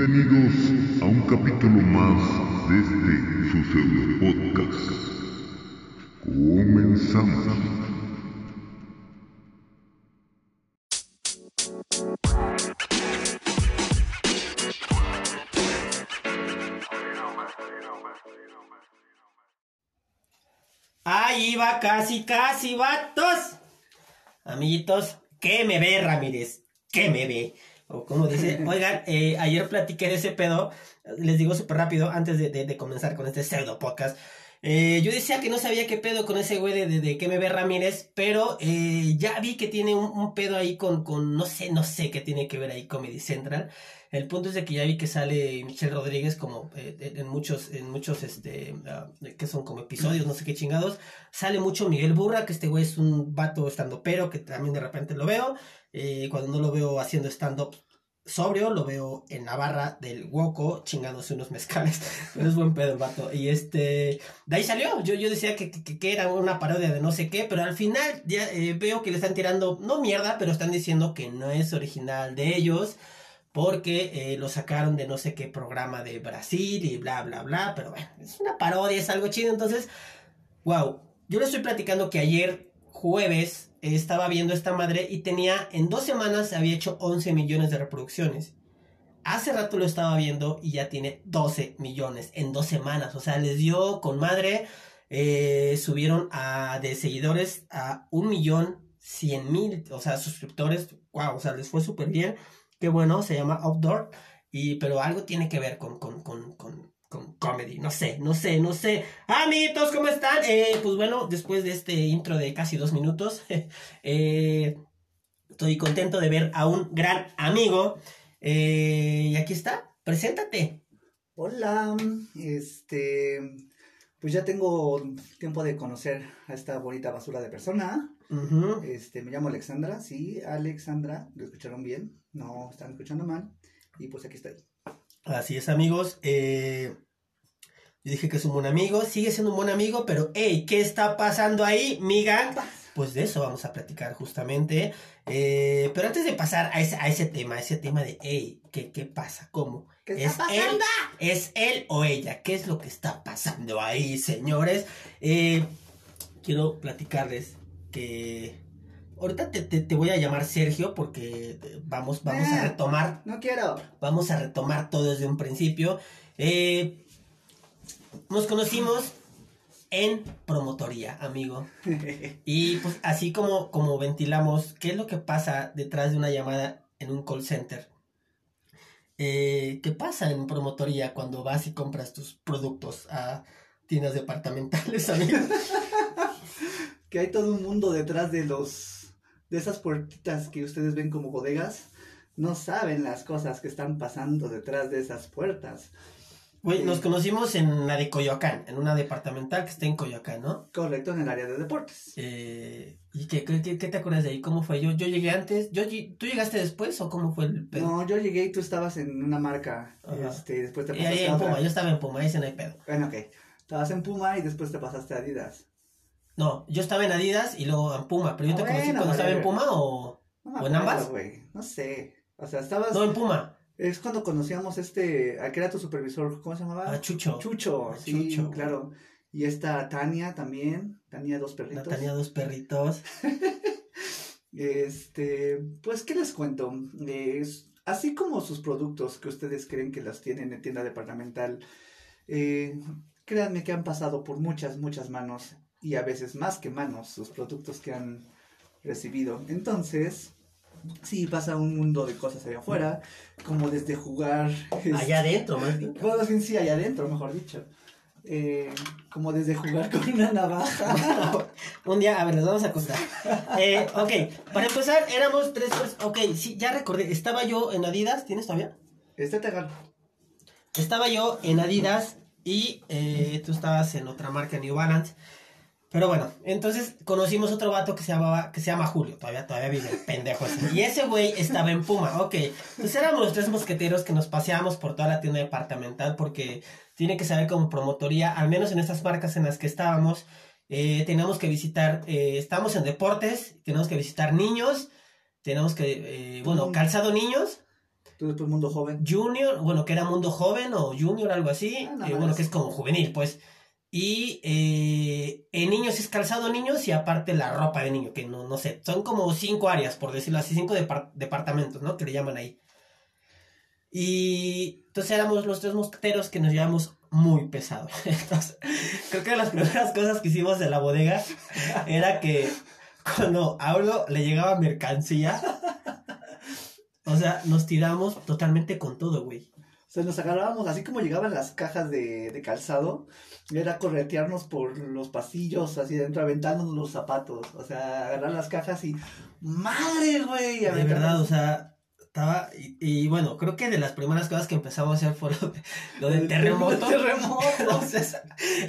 Bienvenidos a un capítulo más de este su pseudo podcast. Comenzamos. Ahí va casi, casi, vatos. Amiguitos, ¿qué me ve, Ramírez? ¿Qué me ve? O como dice, oigan, eh, ayer platiqué de ese pedo. Les digo súper rápido, antes de, de- de comenzar con este pseudo podcast. Eh, yo decía que no sabía qué pedo con ese güey de, de, qué me ve Ramírez, pero eh, ya vi que tiene un, un pedo ahí con, con, no sé, no sé qué tiene que ver ahí Comedy Central. El punto es de que ya vi que sale Michelle Rodríguez como eh, en muchos, en muchos, este, ah, que son como episodios, no sé qué chingados. Sale mucho Miguel Burra, que este güey es un vato estando pero, que también de repente lo veo. Eh, cuando no lo veo haciendo stand-up sobrio, lo veo en la barra del Woco chingándose unos mezcales. Pero es buen pedo el vato. Y este, de ahí salió. Yo, yo decía que, que, era una parodia de no sé qué, pero al final ya eh, veo que le están tirando, no mierda, pero están diciendo que no es original de ellos. Porque eh, lo sacaron de no sé qué programa de Brasil y bla, bla, bla. Pero bueno, es una parodia, es algo chido. Entonces, wow. Yo le estoy platicando que ayer, jueves, estaba viendo esta madre y tenía, en dos semanas, había hecho 11 millones de reproducciones. Hace rato lo estaba viendo y ya tiene 12 millones en dos semanas. O sea, les dio con madre. eh, subieron a, de seguidores a un millón cien mil, o sea, suscriptores. Wow, o sea, les fue súper bien. Qué bueno, se llama Outdoor. Y, pero algo tiene que ver con, con, con, con, con comedy. No sé, no sé, no sé. Amiguitos, ¿cómo están? Eh, pues bueno, después de este intro de casi dos minutos, eh, estoy contento de ver a un gran amigo. Eh, y aquí está, preséntate. Hola, este, pues ya tengo tiempo de conocer a esta bonita basura de persona. Este, me llamo Alexandra, sí, Alexandra, lo escucharon bien, no están escuchando mal. Y pues aquí estoy. Así es, amigos. Eh, yo dije que es un buen amigo, sigue siendo un buen amigo, pero hey, ¿qué está pasando ahí, miga? Pues de eso vamos a platicar justamente. Eh, pero antes de pasar a ese, a ese tema, a ese tema de hey, ¿qué, qué pasa? ¿Cómo? ¿Qué ¿Es está él? pasando? ¿Es él o ella? ¿Qué es lo que está pasando ahí, señores? Eh, quiero platicarles que ahorita te, te- te voy a llamar Sergio porque eh, vamos, vamos a Eh. retomar No quiero. Vamos a retomar todo desde un principio. Eh, nos conocimos en promotoría, amigo. Y pues así como, como ventilamos, ¿qué es lo que pasa detrás de una llamada en un call center? Eh, ¿Qué pasa en promotoría cuando vas y compras tus productos a tiendas departamentales, amigo? que hay todo un mundo detrás de los, de esas puertitas que ustedes ven como bodegas. No saben las cosas que están pasando detrás de esas puertas. Güey, nos conocimos en la de Coyoacán, en una departamental que está en Coyoacán, ¿no? Correcto, en el área de deportes. Eh, ¿Y qué, qué, qué- te acuerdas de ahí? ¿Cómo fue? Yo, yo llegué antes. Yo, ¿Tú llegaste después o cómo fue el pedo? No, yo llegué y tú estabas en una marca. Ajá. Este, y después te pasaste ahí a en otra. Puma, yo estaba en Puma, ese no hay pedo. Bueno, ok. Estabas en Puma y después te pasaste a Adidas. No, yo estaba en Adidas y luego en Puma, pero yo te conocí cuando estaba en. Puma o... No me ¿O en ambas? güey. No sé. O sea, estabas. No, en Puma. Es cuando conocíamos este. Al que era tu supervisor. ¿Cómo se llamaba? A Chucho. Chucho. A sí, Chucho. claro. Y esta Tania también. Tania dos perritos. La tenía dos perritos. Este. Pues, ¿qué les cuento? Es- así como sus productos que ustedes creen que los tienen en tienda departamental. eh, créanme que han pasado por muchas, muchas manos. Y a veces más que manos. Sus productos que han recibido. Entonces. Sí, pasa un mundo de cosas allá afuera, como desde jugar... este, Allá adentro, más bien. Bueno, sí, sí, allá adentro, mejor dicho. Eh, como desde jugar con una navaja. Un día, a ver, nos vamos a contar. Eh, ok, para empezar, éramos tres personas. Ok, sí, ya recordé. Estaba yo en Adidas. ¿Tienes todavía? Este te agarro. Estaba yo en Adidas y eh, tú estabas en otra marca, New Balance. Pero bueno, entonces conocimos otro vato que se llamaba, que se llama Julio, todavía, todavía vive el pendejo ese. Y ese güey estaba en Puma, ok. Entonces éramos los tres mosqueteros que nos paseábamos por toda la tienda departamental porque tiene que saber como promotoría, al menos en estas marcas en las que estábamos, eh, teníamos que visitar, eh, estamos en deportes, tenemos que visitar niños, tenemos que, eh, bueno, calzado niños, Tú después Mundo Joven. Junior, bueno, que era Mundo Joven o Junior, algo así. Ah, eh, no, bueno, que es como juvenil, pues. Y eh, en niños es calzado niños y aparte la ropa de niño, que no, no sé, son como cinco áreas, por decirlo así, cinco depar- departamentos, ¿no? Que le llaman ahí. Y entonces éramos los tres mosqueteros que nos llevamos muy pesado. Entonces, creo que las primeras cosas que hicimos en la bodega era que cuando a le llegaba mercancía, o sea, nos tiramos totalmente con todo, güey. O sea, nos agarrábamos, así como llegaban las cajas de, de calzado, era corretearnos por los pasillos, así dentro, aventándonos los zapatos. O sea, agarrar las cajas y. ¡Madre, güey! De verdad, o sea, estaba. Y, y bueno, creo que de las primeras cosas que empezamos a hacer fue lo de, lo de El terremoto. terremoto. Entonces,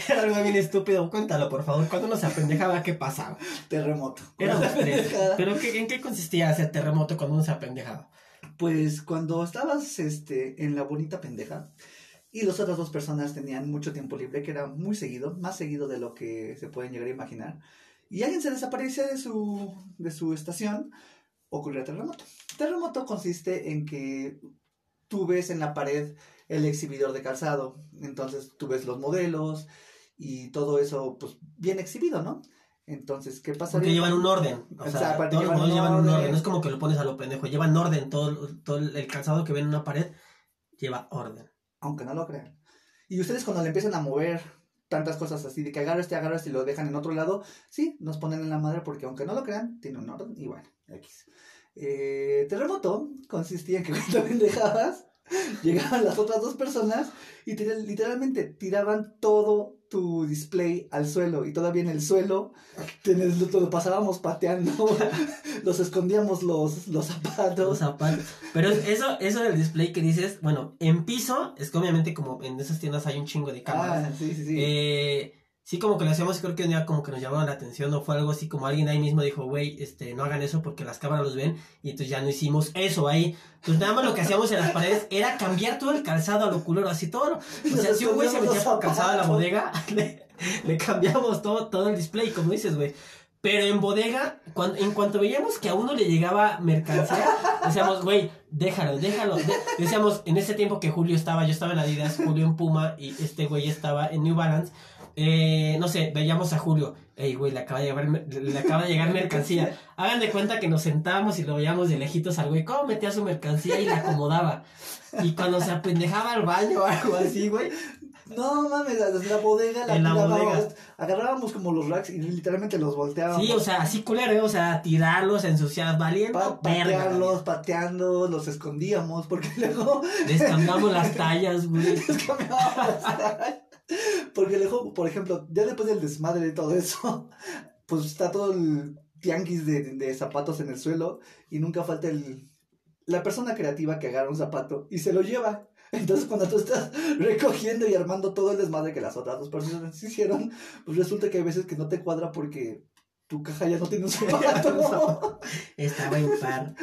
era algo bien estúpido. Cuéntalo, por favor. Cuando uno se apendejaba, ¿qué pasaba? Terremoto. Éramos tres. ¿Pero qué, en qué consistía hacer terremoto cuando uno se apendejaba? Pues cuando estabas este, en la bonita pendeja y las otras dos personas tenían mucho tiempo libre, que era muy seguido, más seguido de lo que se pueden llegar a imaginar, y alguien se desaparecía de su, de su estación, ocurría terremoto. Terremoto consiste en que tú ves en la pared el exhibidor de calzado, entonces tú ves los modelos y todo eso, pues bien exhibido, ¿no? Entonces, ¿qué pasa? Porque llevan un orden. O O sea, sea, todos los llevan modelos un llevan un orden. No es como que lo pones a lo pendejo. Llevan orden. Todo, todo el calzado que ven en una pared lleva orden. aunque no lo crean. Y ustedes cuando le empiezan a mover tantas cosas así, de que agarro este, agarro este y lo dejan en otro lado, sí, nos ponen en la madre porque aunque no lo crean, tiene un orden y bueno, X. Eh, terremoto consistía en que cuando pendejabas, llegaban las otras dos personas y literalmente tiraban todo tu display al suelo y todavía en el suelo tenés- lo, lo pasábamos pateando, los escondíamos los, los zapatos. Los zapatos. Pero eso, eso del display que dices, bueno, en piso, es que obviamente como en esas tiendas hay un chingo de cámaras. Ah, sí, sí, sí. Eh, sí, como que lo hacíamos, creo que un día como que nos llamaron la atención, o fue algo así como alguien ahí mismo dijo, güey, este, no hagan eso porque las cámaras los ven, y entonces ya no hicimos eso ahí. Entonces nada más lo que hacíamos en las paredes era cambiar todo el calzado a lo culero, así todo. O sea, si un güey se metía por calzado a la bodega, le, le cambiamos todo, todo el display, como dices, güey. Pero en bodega, cuando, en cuanto veíamos que a uno le llegaba mercancía, decíamos, güey, déjalo, déjalo. de- decíamos, en ese tiempo que Julio estaba, yo estaba en Adidas, Julio en Puma y este güey estaba en New Balance. Eh, no sé, veíamos a Julio, ey, güey, le acaba de llegar, le acaba de llegar mercancía. Hagan de cuenta que nos sentábamos y lo veíamos de lejitos al güey, cómo metía su mercancía y la acomodaba. Y cuando se apendejaba al baño o algo así, güey, No mames, la, la bodega la En la bodega. agarrábamos como los racks y literalmente los volteábamos. sí, o sea, así culero, ¿eh? o sea, tirarlos, ensuciar, valiendo, Pa- patearlos, pateando, los escondíamos porque luego Les cambiamos las tallas, güey. les cambiábamos. porque luego, por ejemplo, ya después del desmadre de todo eso, pues está todo el tianguis de, de zapatos en el suelo y nunca falta el la persona creativa que agarra un zapato y se lo lleva. Entonces, cuando tú estás recogiendo y armando todo el desmadre que las otras dos personas hicieron, pues resulta que hay veces que no te cuadra porque tu caja ya no tiene un zapato. Estaba impar.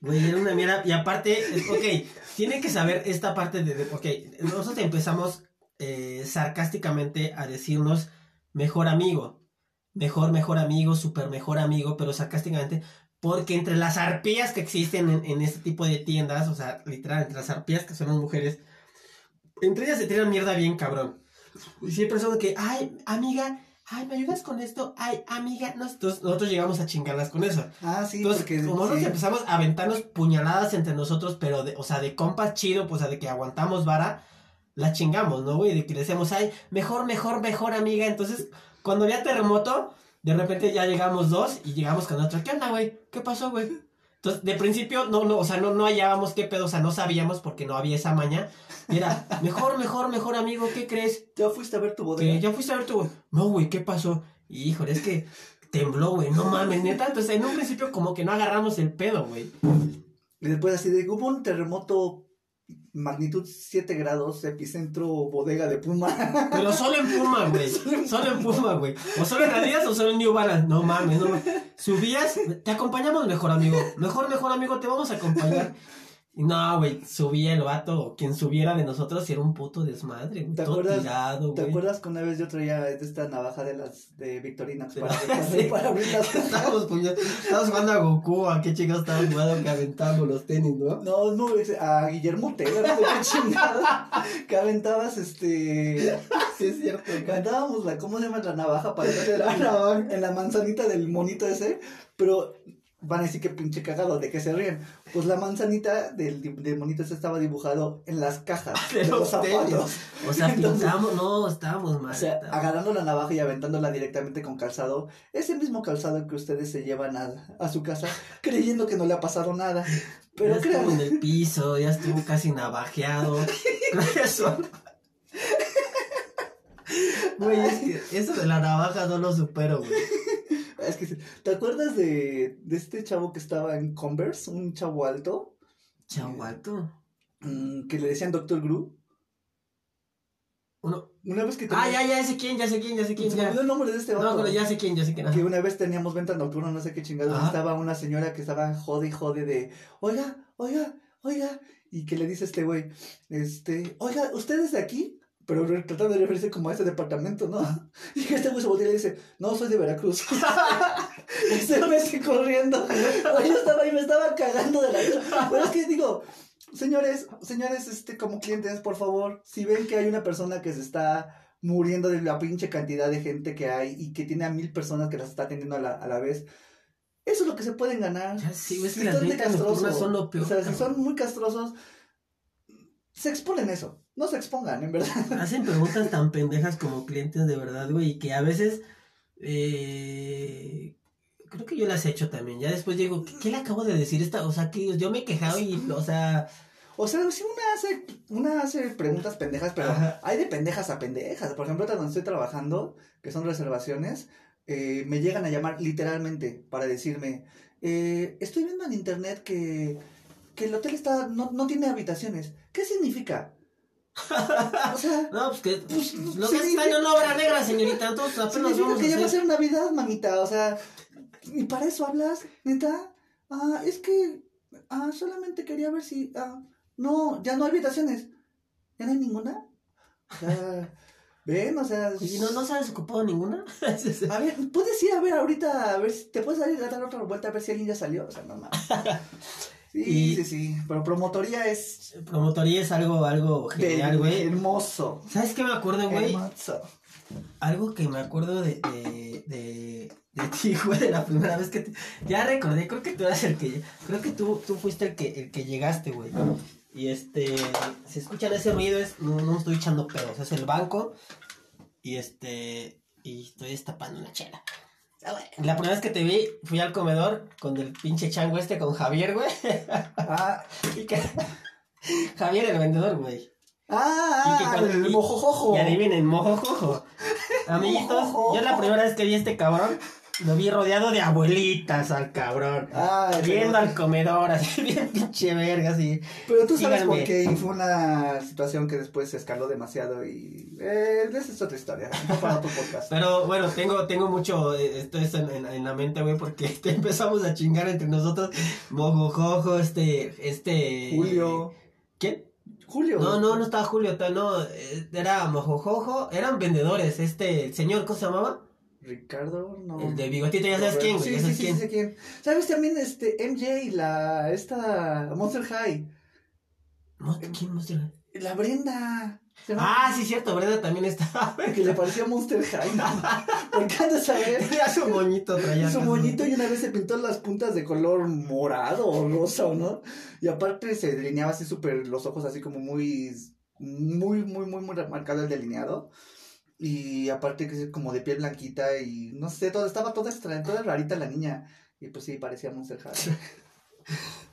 Güey, era una mierda. Y aparte, ok, tiene que saber esta parte de. de- ok, nosotros empezamos eh, sarcásticamente a decirnos mejor amigo. Mejor, mejor amigo, super mejor amigo, pero sarcásticamente. Porque entre las arpías que existen en, en este tipo de tiendas, o sea, literal, entre las arpías que son las mujeres, entre ellas se tiran mierda bien cabrón. Y siempre son de que, ay, amiga, ay, ¿me ayudas con esto? Ay, amiga, no. Entonces nosotros llegamos a chingarlas con eso. Ah, sí, Entonces, porque como nosotros sí. empezamos a aventarnos puñaladas entre nosotros, pero de, o sea, de compas chido, pues, o sea, de que aguantamos vara, la chingamos, ¿no, güey? De que le decíamos, ay, mejor, mejor, mejor, amiga. Entonces, cuando había terremoto, de repente ya llegamos dos y llegamos con otra. ¿Qué onda, güey? ¿Qué pasó, güey? Entonces, de principio, no, no, o sea, no, no hallábamos qué pedo, o sea, no sabíamos porque no había esa maña. Y era, mejor, mejor, mejor, amigo, ¿qué crees? ¿Ya fuiste a ver tu bodega? Ya fuiste a ver tu, güey. No, güey, ¿qué pasó? Y, híjole, es que tembló, güey, no mames, neta. Entonces, en un principio, como que no agarramos el pedo, güey. Y después así de, hubo un terremoto magnitud 7 grados, epicentro bodega de Puma. Pero solo en Puma, güey. Solo en Puma, güey. O solo en Adidas o solo en New Balance. No mames, no mames. Subías, te acompañamos mejor, amigo. Mejor, mejor, amigo, te vamos a acompañar. Y no, güey, subía el vato, o quien subiera de nosotros, y era un puto desmadre, güey. ¿Te Todo acuerdas- tirado, ¿Te güey. acuerdas que una vez yo traía esta navaja de las de Victorinox para, Sí. para abrir las? Estábamos, estábamos jugando a Goku, a qué chicos estábamos jugando que aventábamos los tenis, ¿no? No, no, a Guillermo Tela, no sé qué. Que aventabas este. Sí, es cierto. Que aventábamos la, ¿cómo se llama la navaja? Para darle la- en la manzanita del monito ese. Pero van a decir que pinche cagado, de que se ríen. Pues la manzanita del, del monito ese estaba dibujado en las cajas De de, los zapatos. O sea, Entonces- pintamos, no, estábamos mal. O sea, estábamos- agarrando la navaja y aventándola directamente con calzado, ese mismo calzado que ustedes se llevan a, a su casa creyendo que no le ha pasado nada. Pero ya estuvo en créanme, el piso, ya estuvo casi navajeado. Eso. Güey, es que eso de la navaja no lo supero, güey. Es que, ¿te acuerdas de, de este chavo que estaba en Converse? Un chavo alto, Chaguato. mm, que le decían Doctor Gru. Uno. Una vez que Ah, teníamos- ya, ya sé quién, ya sé quién, ya sé quién. se Ya. el nombre de este No, vato. pero ya sé quién, ya sé quién. ajá. Que una vez teníamos venta nocturna, no sé qué chingados. Ajá. Estaba una señora que estaba jode y jode de, oiga, oiga, oiga. Y que le dice este güey, este, oiga, ¿usted es de aquí? Pero tratando de referirse como a ese departamento, ¿no? Y este güey se voltea y le dice, no, soy de Veracruz. y se mete corriendo. Yo estaba ahí, me estaba cagando de la. Pero es que digo, señores, señores, este, como clientes, por favor, si ven que hay una persona que se está muriendo de la pinche cantidad de gente que hay y que tiene a mil personas que las está atendiendo a la, a la vez. Eso es lo que se pueden ganar. Ya sí, es Si que las castroso, son lo peor, O sea, si son muy castrosos, se exponen eso. No se expongan, en verdad. Hacen preguntas tan pendejas como clientes de verdad, güey, y que a veces. Eh, creo que yo las he hecho también. Ya después digo, ¿qué, qué le acabo de decir esta? O sea, que yo me he quejado y, o sea. O sea, si una hace, una hace preguntas pendejas, pero Ajá. hay de pendejas a pendejas. Por ejemplo, donde estoy trabajando, que son reservaciones, eh, me llegan a llamar literalmente para decirme, eh, estoy viendo en internet que, que el hotel está no, no tiene habitaciones. ¿Qué significa? O sea, No, pues que. Pues, Lo sí, que en sí. una obra negra, señorita. Entonces apenas vamos que ya va a ser Navidad, mamita. O sea, ¿y para eso hablas? ¿Neta? Ah, es que ah, solamente quería ver si... Ah, no, ya no hay habitaciones. ¿Ya no hay ninguna? O sea, ven, o sea... ¿Y no, no se ha desocupado ninguna? A ver, puedes ir a ver ahorita, a ver si te puedes ir a dar otra vuelta a ver si alguien ya salió. O sea, no mames. Sí, Y- sí, sí. Pero promotoría es Promotoría es algo, algo genial, güey. hermoso. ¿Sabes qué me acuerdo, güey? Hermoso. Algo que me acuerdo de, de, de, de ti, güey, de la primera vez que te... Ya recordé, creo que tú eras el que... Creo que tú, tú fuiste el que, el que llegaste, güey. Y este... Si escuchan ese ruido es... No, no estoy echando pedos, es el banco. Y este... Y estoy destapando una chela. La primera vez que te vi, fui al comedor con el pinche chango este, con Javier, güey. Ah, Y que- Javier, el vendedor, güey. ah, Y que ah, cuando- el y- mojojojo. Y adivinen, mojojojo. Amiguitos, Mojojojo. yo la primera vez que vi a este cabrón, lo vi rodeado de abuelitas al cabrón. Viendo pero, al comedor, así bien pinche verga, así. pero tú sabes Síganme. por qué y fue una situación que después se escaló demasiado y eh, esa es otra historia, no para otro podcast. Pero bueno, tengo, tengo mucho eh, esto, esto en, en- en la mente, güey, porque te empezamos a chingar entre nosotros. Mojojojo, este, este. Julio, ¿Quién? Julio. No, no, no estaba Julio, no, eh, era Mojojojo, eran vendedores, este, el señor, ¿cómo se llamaba? Ricardo, no. El de bigotito, ya sabes quién, güey, Sí, ya sí, sabes sí, quién. sí, sé quién. ¿Sabes también este MJ, la esta Monster High? No, ¿Quién más era? La Brenda. Ah, sí, cierto, Brenda también estaba. que le parecía Monster High. ¿no? Porque antes a ver Tenía su moñito, traía. su moñito y una vez se pintó las puntas de color morado o rosa o no. Y aparte se delineaba así súper los ojos así como muy, muy, muy, muy, muy marcado el delineado. Y aparte que es como de piel blanquita y no sé, todo, estaba toda extraña, toda rarita la niña. Y pues sí, parecía Monster High.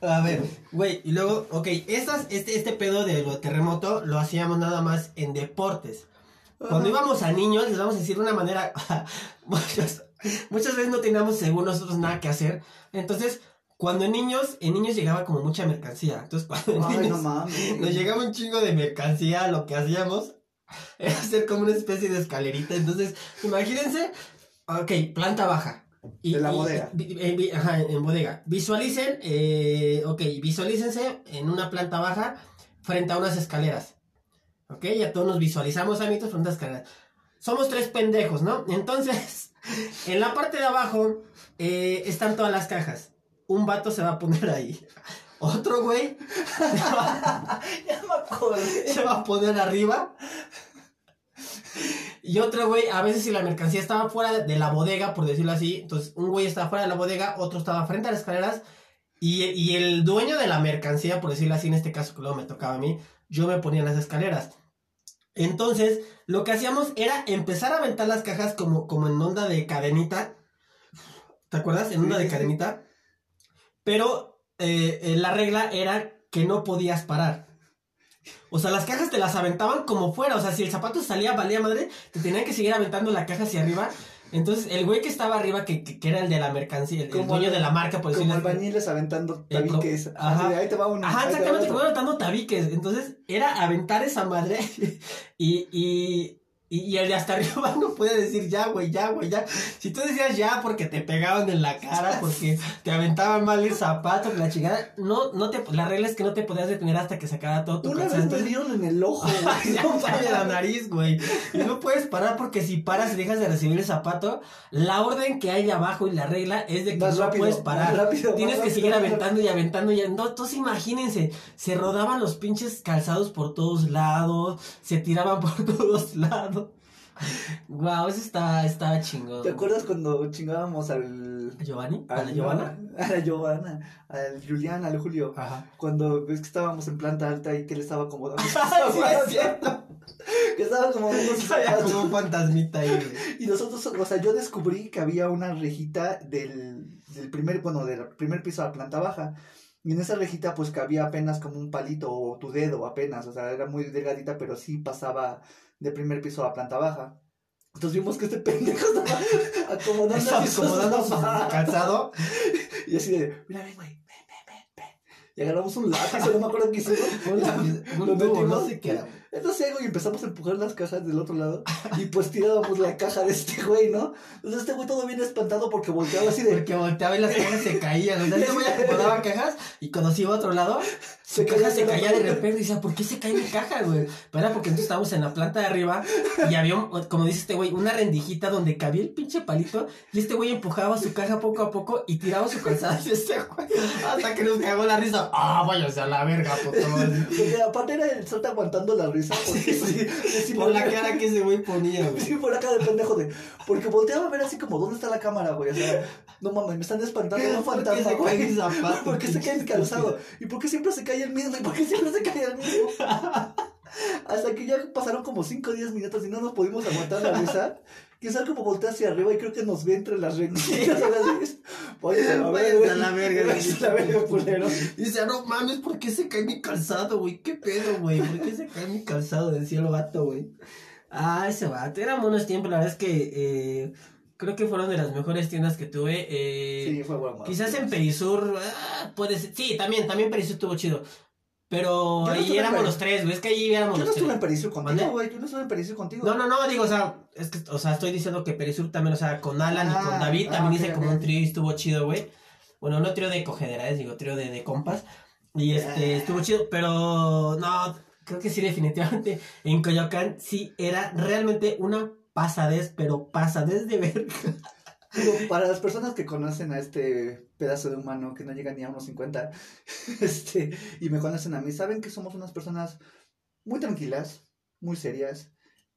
A ver, güey, y luego, ok, estas, este, este pedo de lo terremoto lo hacíamos nada más en deportes. Cuando íbamos a niños, les vamos a decir de una manera, muchas, muchas veces no teníamos según nosotros nada que hacer. Entonces, cuando en niños, en niños llegaba como mucha mercancía. Entonces, cuando en Ay, no niños mames. nos llegaba un chingo de mercancía, lo que hacíamos era hacer como una especie de escalerita. Entonces, imagínense, ok, planta baja. Y, De la bodega. ajá, en bodega. Visualicen, eh, ok, visualícense en una planta baja frente a unas escaleras. Ok, ya todos nos visualizamos, amigos, frente a escaleras. Somos tres pendejos, ¿no? Entonces, en la parte de abajo eh, están todas las cajas. Un vato se va a poner ahí. Otro güey se va, Ya me acordé. se va a poner arriba. Y otro güey, a veces si la mercancía estaba fuera de la bodega, por decirlo así, entonces un güey estaba fuera de la bodega, otro estaba frente a las escaleras, y, y el dueño de la mercancía, por decirlo así, en este caso que luego me tocaba a mí, yo me ponía en las escaleras. Entonces, lo que hacíamos era empezar a aventar las cajas como, como en onda de cadenita. ¿Te acuerdas? En onda de cadenita. Pero eh, eh, la regla era que no podías parar. O sea, las cajas te las aventaban como fuera. O sea, si el zapato salía, valía madre, te tenían que seguir aventando la caja hacia arriba. Entonces, el güey que estaba arriba, que, que, que era el de la mercancía, el, el Como dueño el- de la marca, por Como decirlo así. albañiles aventando tabiques. Ajá. Ahí te va uno. Ajá, te exactamente, fueron aventando tabiques. Entonces, era aventar esa madre y, y, y, y el de hasta arriba no puede decir ya, güey, ya, güey, ya. Si tú decías ya porque te pegaban en la cara, porque te aventaban mal el zapato, la chingada, no, no te, la regla es que no te podías detener hasta que se acabara todo tu Una vez me dieron en el ojo, güey. No de la nariz, güey. Y no puedes parar porque si paras y dejas de recibir el zapato, la orden que hay de abajo y la regla es de que Más no rápido, puedes parar. rápido, Tienes que rápido, seguir aventando y aventando y no, entonces imagínense, se rodaban los pinches calzados por todos lados, se tiraban por todos lados. Wow, eso estaba, estaba chingón. ¿Te acuerdas cuando chingábamos al. ¿A Giovanni? ¿A al- la Giovanna? A la Giovanna, al Julián, al Julio. Ajá. Cuando ves que estábamos en planta alta y que él estaba acomodando. Ah, sí, es cierto. que estaba como un fantasmita ahí. Y nosotros, o sea, yo descubrí que había una rejita del, del primer, bueno, del primer piso a la planta baja. Y en esa rejita, pues cabía apenas como un palito o tu dedo, apenas. O sea, era muy delgadita, pero sí pasaba de primer piso a planta baja. Entonces vimos que este pendejo estaba acomodando, Estaba acomodando su calzado. Y así de, mira, ven, güey, ven, ven, ven, ven. Y agarramos un lápiz, no me acuerdo qué hicimos. Lo tubo, no metimos. sé qué era. Entonces, güey, empezamos a empujar las cajas del otro lado y pues tirábamos la caja de este güey, ¿no? Entonces este güey todo bien espantado porque volteaba así de... Porque volteaba y las cajas se caían. Este güey acomodaba cajas y cuando se iba a otro lado, Se caja caía se caía de repente. Y decía, ¿por qué se cae mi caja, güey? Pero era porque entonces estábamos en la planta de arriba y había, como dice este güey, una rendijita donde cabía el pinche palito. Y este güey empujaba su caja poco a poco y tiraba su calzada y este güey. Hasta que nos cagó la risa. Ah, váyase a la verga, puto. Porque aparte era el Sota aguantando la risa porque sí, sí, Por la cara que ese güey ponía, güey. Sí, por la cara de pendejo de... Porque volteaba a ver así como, ¿dónde está la cámara, güey? O sea, no mames, me están espantando, un ¿Por qué fantasma, güey. ¿Por qué se cae mi calzado? ¿Y por qué siempre se cae el mismo? ¿Y por qué siempre se cae el mismo? Hasta que ya pasaron como 5 o 10 minutos y no nos pudimos aguantar la risa. Que sabe como voltea hacia arriba y creo que nos ve entre las rendijas. Oye, a la verga. a la verga, la verga, culero. Dice, no mames, ¿por qué se cae mi calzado, güey? ¿Qué pedo, güey? ¿Por qué se cae mi calzado? Decía el vato, güey. Ah, ese vato. Eran buenos tiempos, la verdad es que eh, creo que fueron de las mejores tiendas que tuve. Eh, Sí, fue bueno. quizás en Perisur, ah, puede ser. Sí, también, también Perisur estuvo chido. Pero no ahí éramos los tres, güey. Es que ahí éramos Yo no los estuve en tres. Perisur contigo, güey. Yo no estuve en Perisur contigo. No, no, no, digo, o sea, es que, o sea, estoy diciendo que Perisur también, o sea, con Alan y Ah, con David ah, también ok, hice como un trío y estuvo chido, güey. Bueno, no trío de cogederales, digo, trío de, de compas. Y este, Ah. estuvo chido, pero no, creo que sí, definitivamente, en Coyoacán sí era realmente una pasadez, pero pasadez de verga. Digo, para las personas que conocen a este pedazo de humano que no llega ni a unos 50, este, y me conocen a mí, saben que somos unas personas muy tranquilas, muy serias,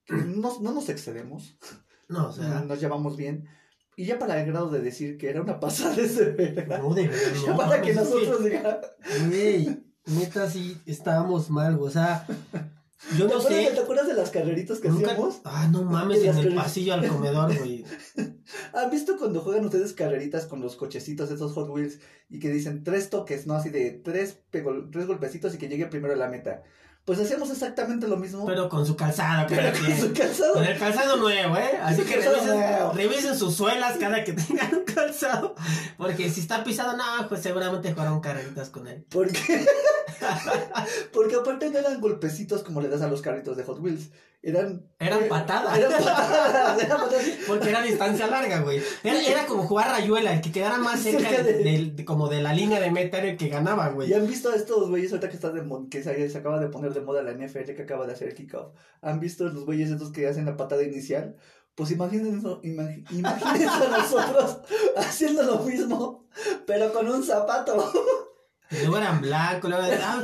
que no, no nos excedemos, No, o sea, nos llevamos bien. Y ya para el grado de decir que era una pasada de verga, no, de verdad, ya no, para que mames, es nosotros digamos, Güey, neta sí estábamos mal, o sea, yo ¿te, no acuerdas, sé. ¿te acuerdas de las carreritas que Nunca... hacíamos? Ah, no mames, en el pasillo al comedor, güey. ¿Han visto cuando juegan ustedes carreritas con los cochecitos, esos Hot Wheels, y que dicen tres toques, ¿no? Así de tres, tres golpecitos y que llegue primero a la meta. Pues hacíamos exactamente lo mismo. Pero con su calzado, pero con quien. su calzado. Con el calzado nuevo, ¿eh? Así que revisen sus suelas cada que tengan un calzado. Porque si está pisado, no, pues seguramente jugaron carreritas con él. ¿Por qué? Porque aparte no eran golpecitos como le das a los carritos de Hot Wheels. Eran. Eran eh, patadas. Eran patadas. Eran patadas. Porque era distancia larga, güey. Era, era como jugar rayuela, el que quedara más cerca Cerca de, de- del- de- como de la línea de meta era el que ganaba, güey. ¿Y han visto a estos güeyes ahorita que está de que se, se acaba de poner de moda la NFL que acaba de hacer el kickoff? ¿Han visto los güeyes estos que hacen la patada inicial? Pues imagínense, imagi- imagínense a nosotros haciendo lo mismo, pero con un zapato. Luego eran blancos, luego ah,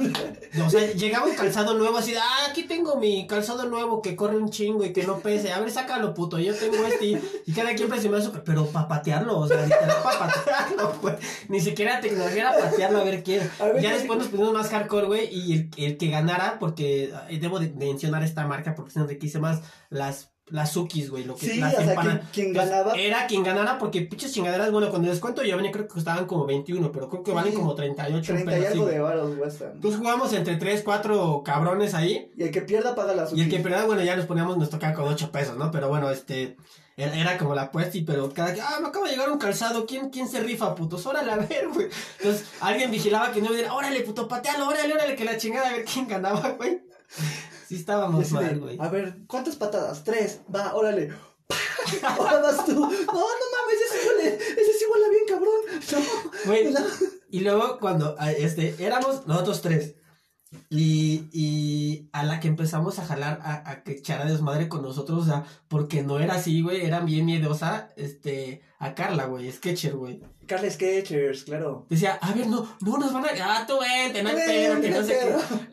o sea, llegaba un calzado nuevo así de, ah, aquí tengo mi calzado nuevo que corre un chingo y que no pese, a ver, sácalo, puto, yo tengo este, y, y cada quien presumía su, pero para patearlo, o sea, literal para patearlo, güey, ni siquiera tecnología era patearlo, a ver quién, A ver, ya ¿qué- después nos pusimos más hardcore, güey, y el, el que ganara, porque eh, debo de mencionar esta marca porque son riquísimas, las, las Sukis, güey, lo que Sí, las o sea, quien, ganaba. Era quien ganara porque pinches chingaderas, bueno, cuando descuento yo venía creo que costaban como 21, pero creo que valen Sí, como 38 30 y pesos, sí, algo güey. de varos cuestan. Entonces jugamos entre 3, 4 cabrones ahí. Y el que pierda paga la Y el que Suki. perdía, bueno, ya nos poníamos, nos tocaba con 8 pesos, ¿no? Pero bueno, este. Era, era como la apuesta, y pero cada que, ah, me acaba de llegar un calzado, ¿quién, quién se rifa, putos? Órale, a ver, güey. Entonces, alguien vigilaba que no me diera, órale, puto, patealo, órale, órale, que la chingada, a ver quién ganaba, güey. Sí estábamos mal, güey. A ver, ¿cuántas patadas? Tres. Va, órale. Ahora vas tú. No, no mames, ese sí huele, ese sí huele bien, cabrón. No. Güey, y luego cuando, este, éramos nosotros tres. Y, y a la que empezamos a jalar a, a que echara desmadre con nosotros, o sea, porque no era así, güey, era bien miedosa, este, a Carla, güey, Sketcher, güey. Carla Sketchers, claro. Decía, a ver, no, no nos van a, ah, tú vente, no hay pedo, que no sé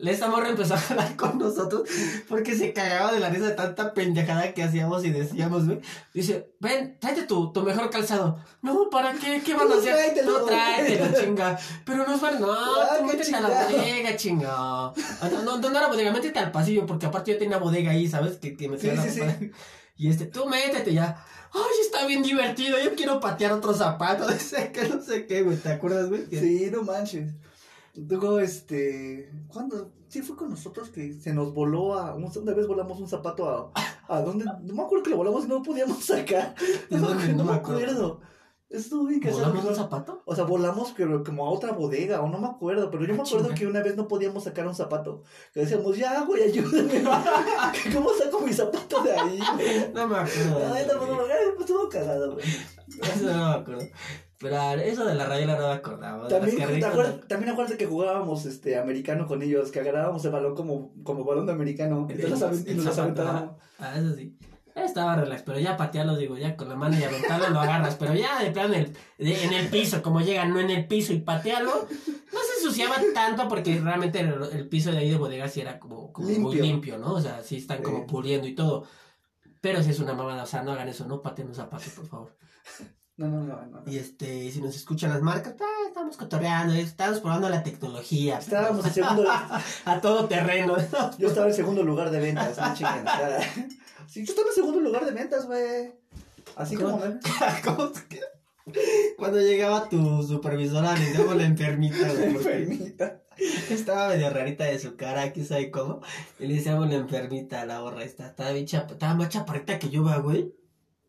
qué. Esta morra empezó a jalar con nosotros porque se cagaba de la risa de tanta pendejada que hacíamos y decíamos, güey. Dice, ven, tráete tu, tu mejor calzado. No, ¿para qué? ¿Qué van a No, hacer? tráetelo. No, tráetelo, chinga. Pero nos van, no, Ah, tú métete a la bodega, chinga. Ah, No, no, no, no a la bodega, métete al pasillo porque aparte yo tenía bodega ahí, ¿sabes? Que, que me Sí, sí, para- sí. Y este, tú métete ya. Ay, está bien divertido, yo quiero patear otro zapato, no sé qué, no sé qué, güey, ¿te acuerdas, güey? Sí, no manches. Luego, este. ¿Cuándo? Sí, fue con nosotros que se nos voló a. Una vez volamos un zapato a. ¿A dónde? No me acuerdo que lo volamos y no lo podíamos sacar. ¿De No, dónde? me- no No me me acuerdo. acuerdo. Estuvo bien que ¿Volamos un zapato? O sea, volamos pero como a otra bodega, o no me acuerdo, pero yo me Ah, acuerdo que una vez no podíamos sacar un zapato. Que decíamos, ya, güey, ayúdame. ¿Cómo saco mi zapato de ahí? No me acuerdo. Ay, tampoco me acuerdo, pues, estuvo cagado, güey. Eso no me acuerdo. Pero eso de la rayola no me acordaba. También, las ¿te carritas, acuerdas, también acuérdate que jugábamos este americano con ellos, que agarrábamos el balón como, como balón de americano. Entonces los aventábamos. Ah, eso sí. Estaba relax, pero ya patearlo, digo, ya con la mano y aventarlo lo agarras, pero ya de plano en el, de- en el piso, como llega, no en el piso y patearlo, no se ensuciaba tanto porque realmente el, el piso de ahí de bodega sí era como, como muy Limpio. ¿no? O sea, sí están como Sí. puliendo y todo. Pero si es una mamada, o sea, no hagan eso, no pateen los zapatos, por favor. No, no, no, no. Y este, si nos escuchan las marcas, ah, estamos cotorreando, estamos probando la tecnología. Estábamos en segundo, a todo terreno. yo estaba en segundo lugar de ventas, no. Sí, yo estaba en segundo lugar de ventas, güey. Así ¿Cómo? como. Cuando llegaba tu supervisora, le decíamos la enfermita, güey, enfermita. estaba medio rarita de su cara, quién sabe cómo. Y le decíamos la enfermita a la borra esta. Estaba, bien estaba más chaparrita que yo, güey.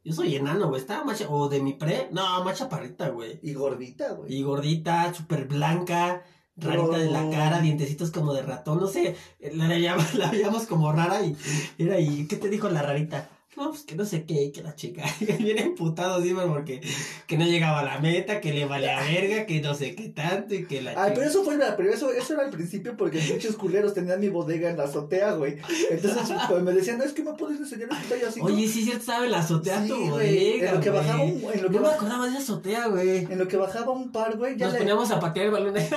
Yo soy enano, güey. Estaba más O de mi pre. No, más chaparrita, güey. Y gordita, güey. Y gordita, súper blanca, rarita de la cara, dientecitos como de ratón, no sé, la la veíamos como rara y era y ¿qué te dijo la rarita? No, pues que no sé qué, que la chica, bien emputado encima porque que no llegaba a la meta, que le valía verga, que no sé qué tanto y que la Ay, chica- pero eso fue pero eso, eso era al principio porque muchos culeros tenían mi bodega en la azotea, güey. Entonces pues, me decían, no, es que me puedes enseñar a quitar y así. Oye, sí, cierto, estaba en la azotea Sí, tu güey, en lo que bajaba un- en lo que No me baj- acordaba de esa azotea, güey. En lo que bajaba un par, güey, ya Nos le... poníamos a patear el balón ahí,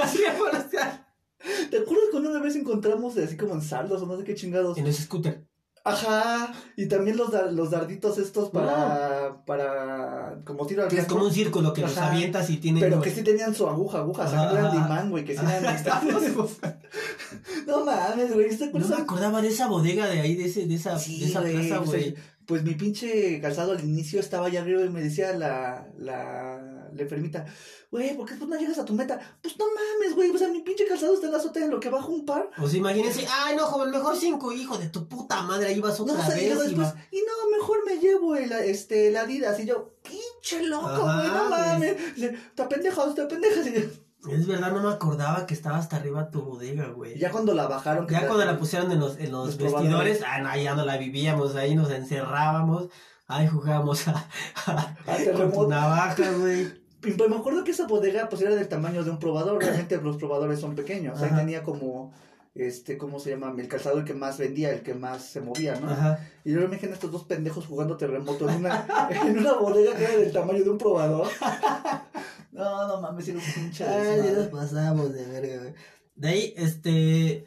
¿Te acuerdas cuando una vez encontramos así como en saldos o no sé qué chingados? en ese scooter. Ajá, y también los, dar- los darditos estos para, para, como tiro al Que es como un círculo que los Ajá. avientas y tiene Pero que sí tenían su aguja, aguja, o sea, que no eran de imán, güey, que sí eran... Buscando. no mames, güey, ¿te No me acordaba de esa bodega de ahí, de, ese, de, esa, Sí, de esa plaza, pues, güey. Pues mi pinche calzado al inicio estaba allá arriba y me decía la, la, la enfermita, güey, ¿por qué no llegas a tu meta? Pues no mames, güey, o sea, mi pinche calzado está en la azotea en lo que bajo un par. Pues imagínense, ay no, joven, mejor cinco, hijo de tu puta madre, ahí vas otra No, o sea, y vez. y después, y no, mejor me llevo el, este, el Adidas. Y yo, pinche loco, güey, no mames. Dice, Está pendeja, está pendeja. Y Es verdad, no me acordaba que estaba hasta arriba tu bodega, güey. ya cuando la bajaron. Ya cuando la pusieron en los, en los, Los vestidores, ah, no, ya no la vivíamos, ahí nos encerrábamos, ahí jugábamos a, a- A con tu navaja, güey. Y pues me acuerdo que esa bodega pues era del tamaño de un probador. Realmente los probadores son pequeños. Ahí tenía como, este, ¿cómo se llama? El calzado el que más vendía, el que más se movía, ¿no? Ajá. Y yo me imagino a estos dos pendejos jugando terremoto en una, en una bodega que era del tamaño de un probador. No, no mames, era un pinche. Ay, ya nos pasamos de verga, güey. De ahí, este.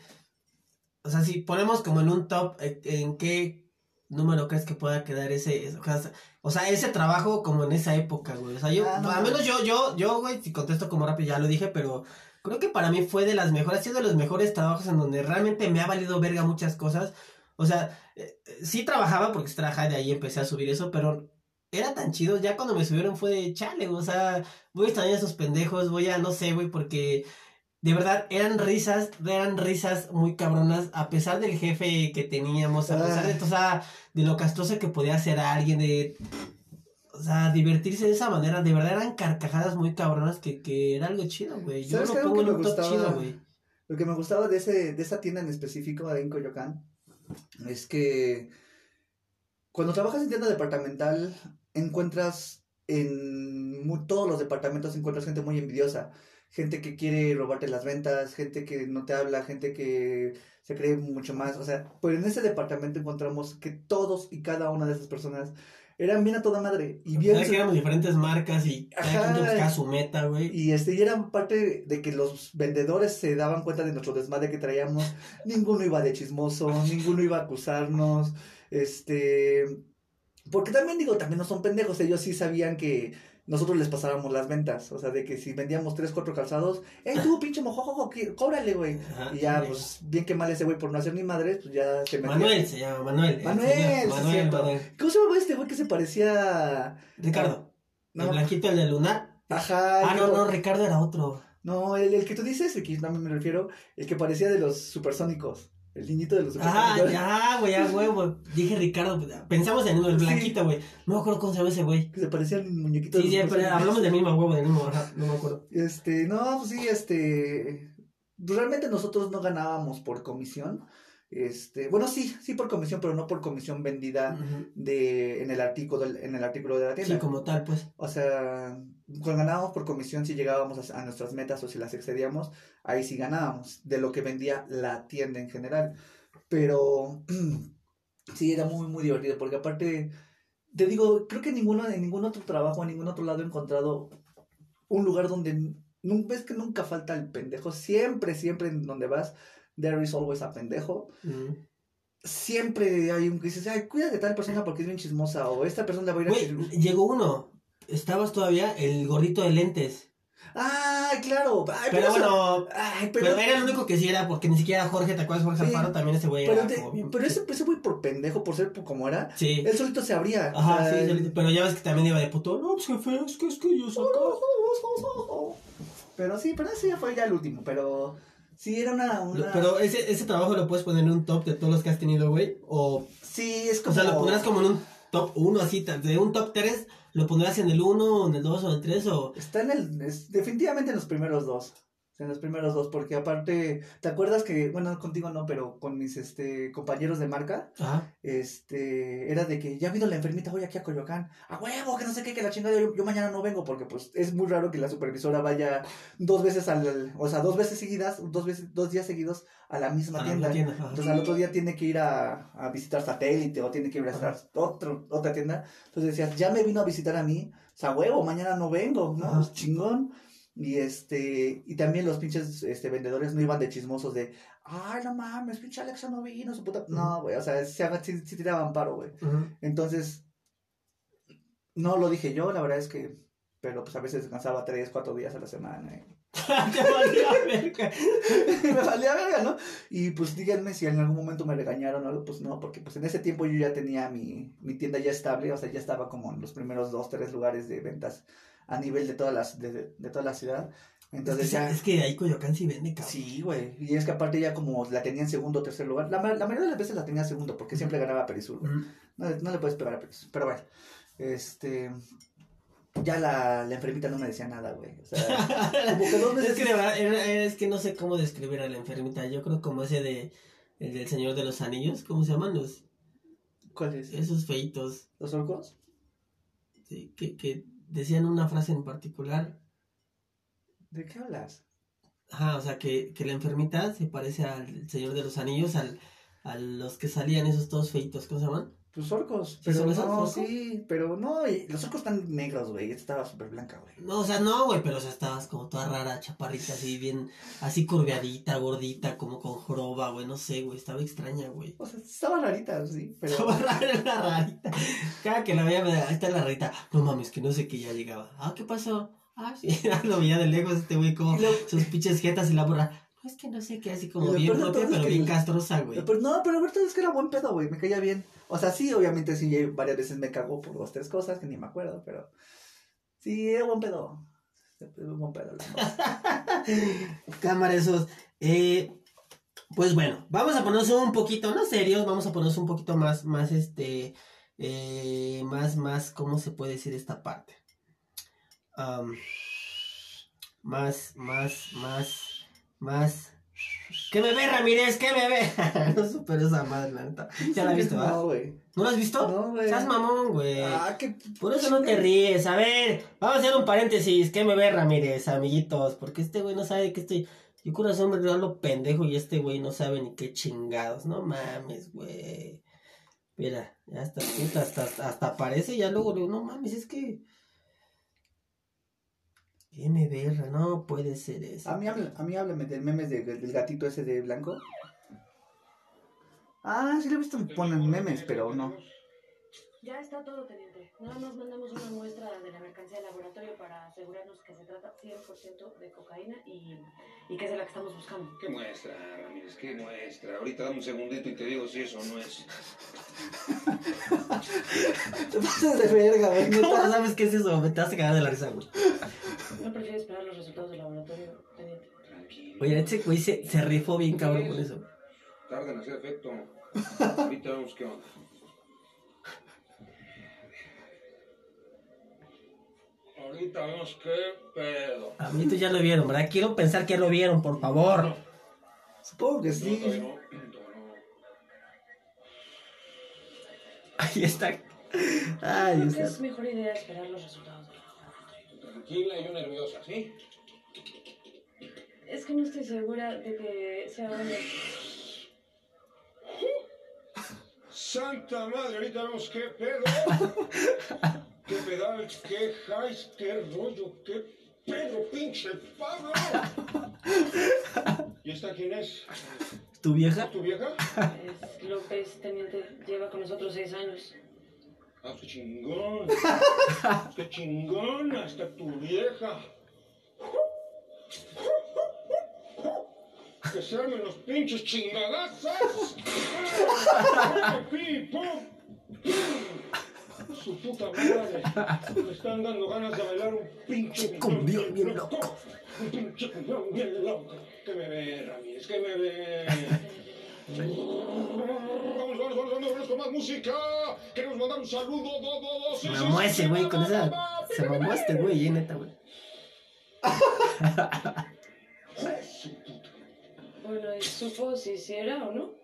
O sea, si ponemos como en un top, eh, ¿en qué número crees que pueda quedar ese. o sea, o sea, ese trabajo como en esa época, güey? O sea, yo, Ah, no, al no. menos yo, yo, yo, güey, si contesto como rápido, ya lo dije, pero creo que para mí fue de las mejores, ha sido de los mejores trabajos en donde realmente me ha valido verga muchas cosas. O sea, eh, sí trabajaba porque trabajaba de ahí empecé a subir eso, pero era tan chido. Ya cuando me subieron fue de chale, o sea, voy a extrañar a esos pendejos, voy a, no sé, güey, porque de verdad eran risas, eran risas muy cabronas, a pesar del jefe que teníamos, a pesar de, o sea, de lo castroso que podía ser alguien, de, o sea, divertirse de esa manera, de verdad eran carcajadas muy cabronas que, que era algo chido, güey. Yo ¿Sabes lo pongo en me un top gustaba- chido, güey. Lo que me gustaba de, ese, de esa tienda en específico, ahí en Coyoacán, es que cuando trabajas en tienda departamental, encuentras en todos los departamentos, encuentras gente muy envidiosa. Gente que quiere robarte las ventas, gente que no te habla, gente que se cree mucho más. O sea, pero en ese departamento encontramos que todos y cada una de esas personas eran bien a toda madre. Y bien que éramos diferentes marcas y cada quien buscaba su meta, güey. y este, y era parte de que los vendedores se daban cuenta de nuestro desmadre que traíamos. ninguno iba de chismoso, ninguno iba a acusarnos. Este. Porque también digo, también no son pendejos. Ellos sí sabían que nosotros les pasábamos las ventas. O sea, de que si vendíamos tres, cuatro calzados, ¡Ey, tú, pinche mojojojo! ¡Cóbrale, güey! Y ya, pues, bien que mal ese güey por no hacer ni madres, pues ya se metió. Manuel se llama, Manuel. el Manuel, señor, Manuel, cierto. Manuel. ¿Cómo se llama este güey que se parecía. Ricardo. No, El blanquito, el de Lunar. Ajá. Ah, no, no, Ricardo era otro. No, el, el que tú dices, el que no me refiero, el que parecía de los supersónicos. El niñito de los Ajá, supersónicos. ya, güey, ya, huevo. Dije Ricardo, pues, pensamos en el Sí. blanquito, güey. No me acuerdo cómo se llama ese güey. Que se parecía al muñequito Sí, sí, de los pero supersónicos. hablamos del mismo huevo, del mismo, ajá, no me acuerdo. Este, no, pues sí, este. Realmente nosotros no ganábamos por comisión. Este, bueno, sí, sí por comisión, pero no por comisión vendida de en el artículo en el artículo de la tienda. Sí, como tal, pues. O sea, cuando ganábamos por comisión, si llegábamos a, a nuestras metas o si las excedíamos, ahí sí ganábamos de lo que vendía la tienda en general. Pero sí, era muy, muy divertido, porque aparte, te digo, creo que ninguno, en ningún otro trabajo, en ningún otro lado he encontrado un lugar donde, ves que nunca falta el pendejo, siempre, siempre en donde vas, there is always a pendejo siempre hay un que dices, ay, cuida de tal persona porque es bien chismosa, o esta persona le va a ir a Güey, decir, llegó uno. Estabas todavía el gordito de lentes. ay, claro, ay, Pero bueno, ay, pero, pero, era el único que sí era, porque ni siquiera Jorge, ¿te acuerdas? Jorge Sí. Alfaro también ese güey era te- como bien. pero ese, ese güey por pendejo, por ser como era, Sí. él solito se abría. o Ajá, sea, sí, solito, pero ya ves que también iba de puto. No, pues jefe, es que es que yo saco. Pero sí, pero ese ya fue ya el último, pero sí era una... una... Pero ese, ese trabajo lo puedes poner en un top de todos los que has tenido, güey. O, sí, es o como... sea, lo pondrás como en un top 1, así, de un top 3, lo pondrás en el 1, en el 2 o en el 3, o... Está en el... es definitivamente en los primeros dos. En los primeros dos, porque aparte, ¿te acuerdas que, bueno, contigo no, pero con mis este compañeros de marca, Ajá. este, era de que ya vino la enfermita hoy aquí a Coyoacán, a huevo, que no sé qué, que la chingada, yo, yo mañana no vengo, porque pues es muy raro que la supervisora vaya dos veces al, o sea, dos veces seguidas, dos veces, dos días seguidos a la misma A la tienda. Entonces al otro día tiene que ir a, a visitar satélite o tiene que ir a visitar otro, otra tienda. Entonces decías, ya me vino a visitar a mí, o sea, huevo, mañana no vengo, ¿no? Ajá. Pues, chingón. Y este, y también los pinches este, vendedores no iban de chismosos de, ay, no mames, pinche Alexa no vino, su puta. No, güey, o sea, sí, sí, sí tiraban paro, güey. Entonces, no lo dije yo, la verdad es que, pero pues a veces descansaba tres, cuatro días a la semana. y Te valía verga. me valía verga, ¿no? Y pues díganme si en algún momento me regañaron o algo, pues no, porque pues en ese tiempo yo ya tenía mi, mi tienda ya estable, o sea, ya estaba como en los primeros dos, tres lugares de ventas a nivel de, todas las, de, de, toda la ciudad. Entonces ya... Es que ahí Coyoacán sí vende, cabrón. Sí, güey. Y es que aparte ya como la tenía en segundo o tercer lugar. La, la mayoría de las veces la tenía en segundo porque siempre ganaba Perisur, güey. No, no le puedes pegar a Perisur. Pero bueno, este... Ya la, la enfermita no me decía nada, güey. O sea, como que dos Es que de verdad, era- es que no sé cómo describir a la enfermita. Yo creo como ese de el del Señor de los Anillos, ¿cómo se llaman los ¿Cuál es? esos feitos? ¿Los orcos? sí, que, que decían una frase en particular. ¿De qué hablas? Ajá, o sea que, que la enfermita se parece al Señor de los Anillos, al, a los que salían esos todos feitos, ¿cómo se llaman? Pues orcos. ¿Sí Pero son esos no, orcos? sí. Pero no, y los orcos están negros, güey. Esta estaba súper blanca, güey. No, o sea, no, güey, pero o sea, estabas como toda rara, chaparrita, así bien, así curveadita, gordita, como con joroba, güey, no sé, güey, estaba extraña, güey. O sea, estaba rarita, sí. Pero... Estaba rara la rarita. Cada que la veía, me da, ahí está la rarita. No mames, que no sé que ya llegaba. Ah, ¿qué pasó? Ah, sí, lo veía de lejos este güey como sus pinches jetas y la borra. No, es que no sé qué, así como bien propia, pero bien castrosa, güey. No, pero ahorita es que era buen pedo, güey. Me caía bien. O sea, sí, obviamente sí, varias veces me cagó por dos, tres cosas que ni me acuerdo, pero. Sí, era buen pedo. Era buen pedo. la verdad. Cámara, esos. Eh, pues bueno, vamos a ponernos un poquito, no serios, vamos a ponernos un poquito más, más este, eh, más, más, ¿cómo se puede decir esta parte? Más, más, más, más. ¿Qué me ve, Ramírez? ¿Qué me ve? no supero esa madre, la neta. ¿Ya la has visto, No, ah? güey. ¿No la has visto? No, güey. Seas mamón, güey. Ah, qué. Por eso no te ríes. A ver, vamos a hacer un paréntesis. ¿Qué me ve Ramírez, amiguitos? Porque este güey no sabe que este. Yo corazón me lo pendejo y este güey no sabe ni qué chingados. No mames, güey. Mira, ya hasta, hasta, hasta, hasta aparece. Ya luego le digo, no mames, es que. ¿Qué me ve, Ra? No puede ser eso. A mí, habla- a mí háblame del memes de- del gatito ese de blanco. Ah, sí lo he visto, ponen memes, pero no. Ya está todo, teniente. Nada más mandamos una muestra de la mercancía al laboratorio para asegurarnos que se trata 100% de cocaína y, y que es de la que estamos buscando. ¿Qué muestra, Ramírez? ¿Qué muestra? Ahorita dame un segundito y te digo si eso no es. Te pasas de verga, güey. ¿Cómo neta. sabes qué es eso? Me te vas a cagar de la risa, güey. ¿No prefieres esperar los resultados del laboratorio, teniente? Tranquilo. Oye, ese güey se, se rifó bien cabrón con eso. Tarda en hacer efecto. Ahorita vemos qué onda. Ahorita vemos qué pedo. Amiguitos ya lo vieron, ¿verdad? Quiero pensar que ya lo vieron, por favor. Supongo que sí. no. Todavía no. Ahí está. Ay, Creo que es mejor idea esperar los resultados del laboratorio. Tranquila y yo nerviosa, ¿sí? Es que no estoy segura de que sea hoy. Santa madre, ahorita vemos qué pedo. qué pedal, qué highs, qué rollo, qué pedo, pinche Pablo. ¿Y esta quién es? ¿Tu vieja? ¿Tu vieja? Es López, teniente. Lleva con nosotros seis años. Ah, qué chingón. qué chingón, hasta tu vieja. Que se armen los pinches chingadazos. Su puta madre. Me están dando ganas de bailar un pinche Cumbión bien loco. Un pinche cumbión bien loco. Que me ve, Ramírez, que me ve. Vamos, vamos, vamos, vamos, vamos con más música. Queremos mandar un saludo. Do, do, Se mamó ese güey con esa. Se mamó este güey, eh, neta, güey. Bueno, ¿y supo si sí era o no?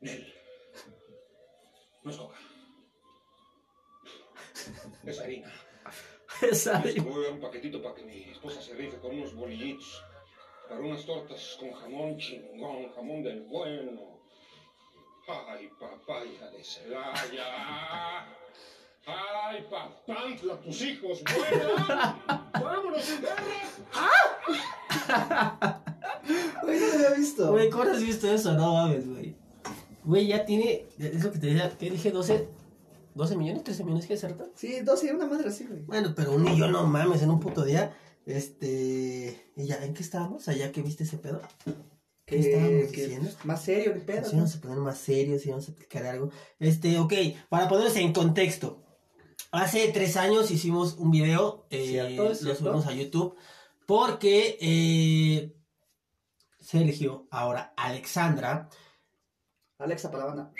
Nel. No es coca. Es harina. ¿Sabe? Voy a dar un paquetito para que mi esposa se rife con unos bolillitos. Para unas tortas con jamón chingón, jamón del bueno. Ay, papaya de Celaya. Ay, papantla, tus hijos vuelan. Vámonos, perra. Güey, no lo había visto. Güey, ¿cómo has visto eso? No mames, güey. Güey, ya tiene. Es lo que te decía. ¿Qué dije? 12. 12 millones, 13 millones, ¿qué es cierto? Sí, 12, una madre así, güey. Bueno, pero un millón no mames en un puto día. Este. ¿Y ya en qué estábamos? Allá que viste ese pedo. ¿Qué estábamos que diciendo? más serio, qué pedo. Si vamos a poner más serios, si vamos a explicar algo. Este, ok, para ponerlos en contexto. Hace tres años hicimos un video, eh, Cierto, lo cierto. subimos a YouTube, porque eh, se eligió ahora Alexandra, Alexa para la banda.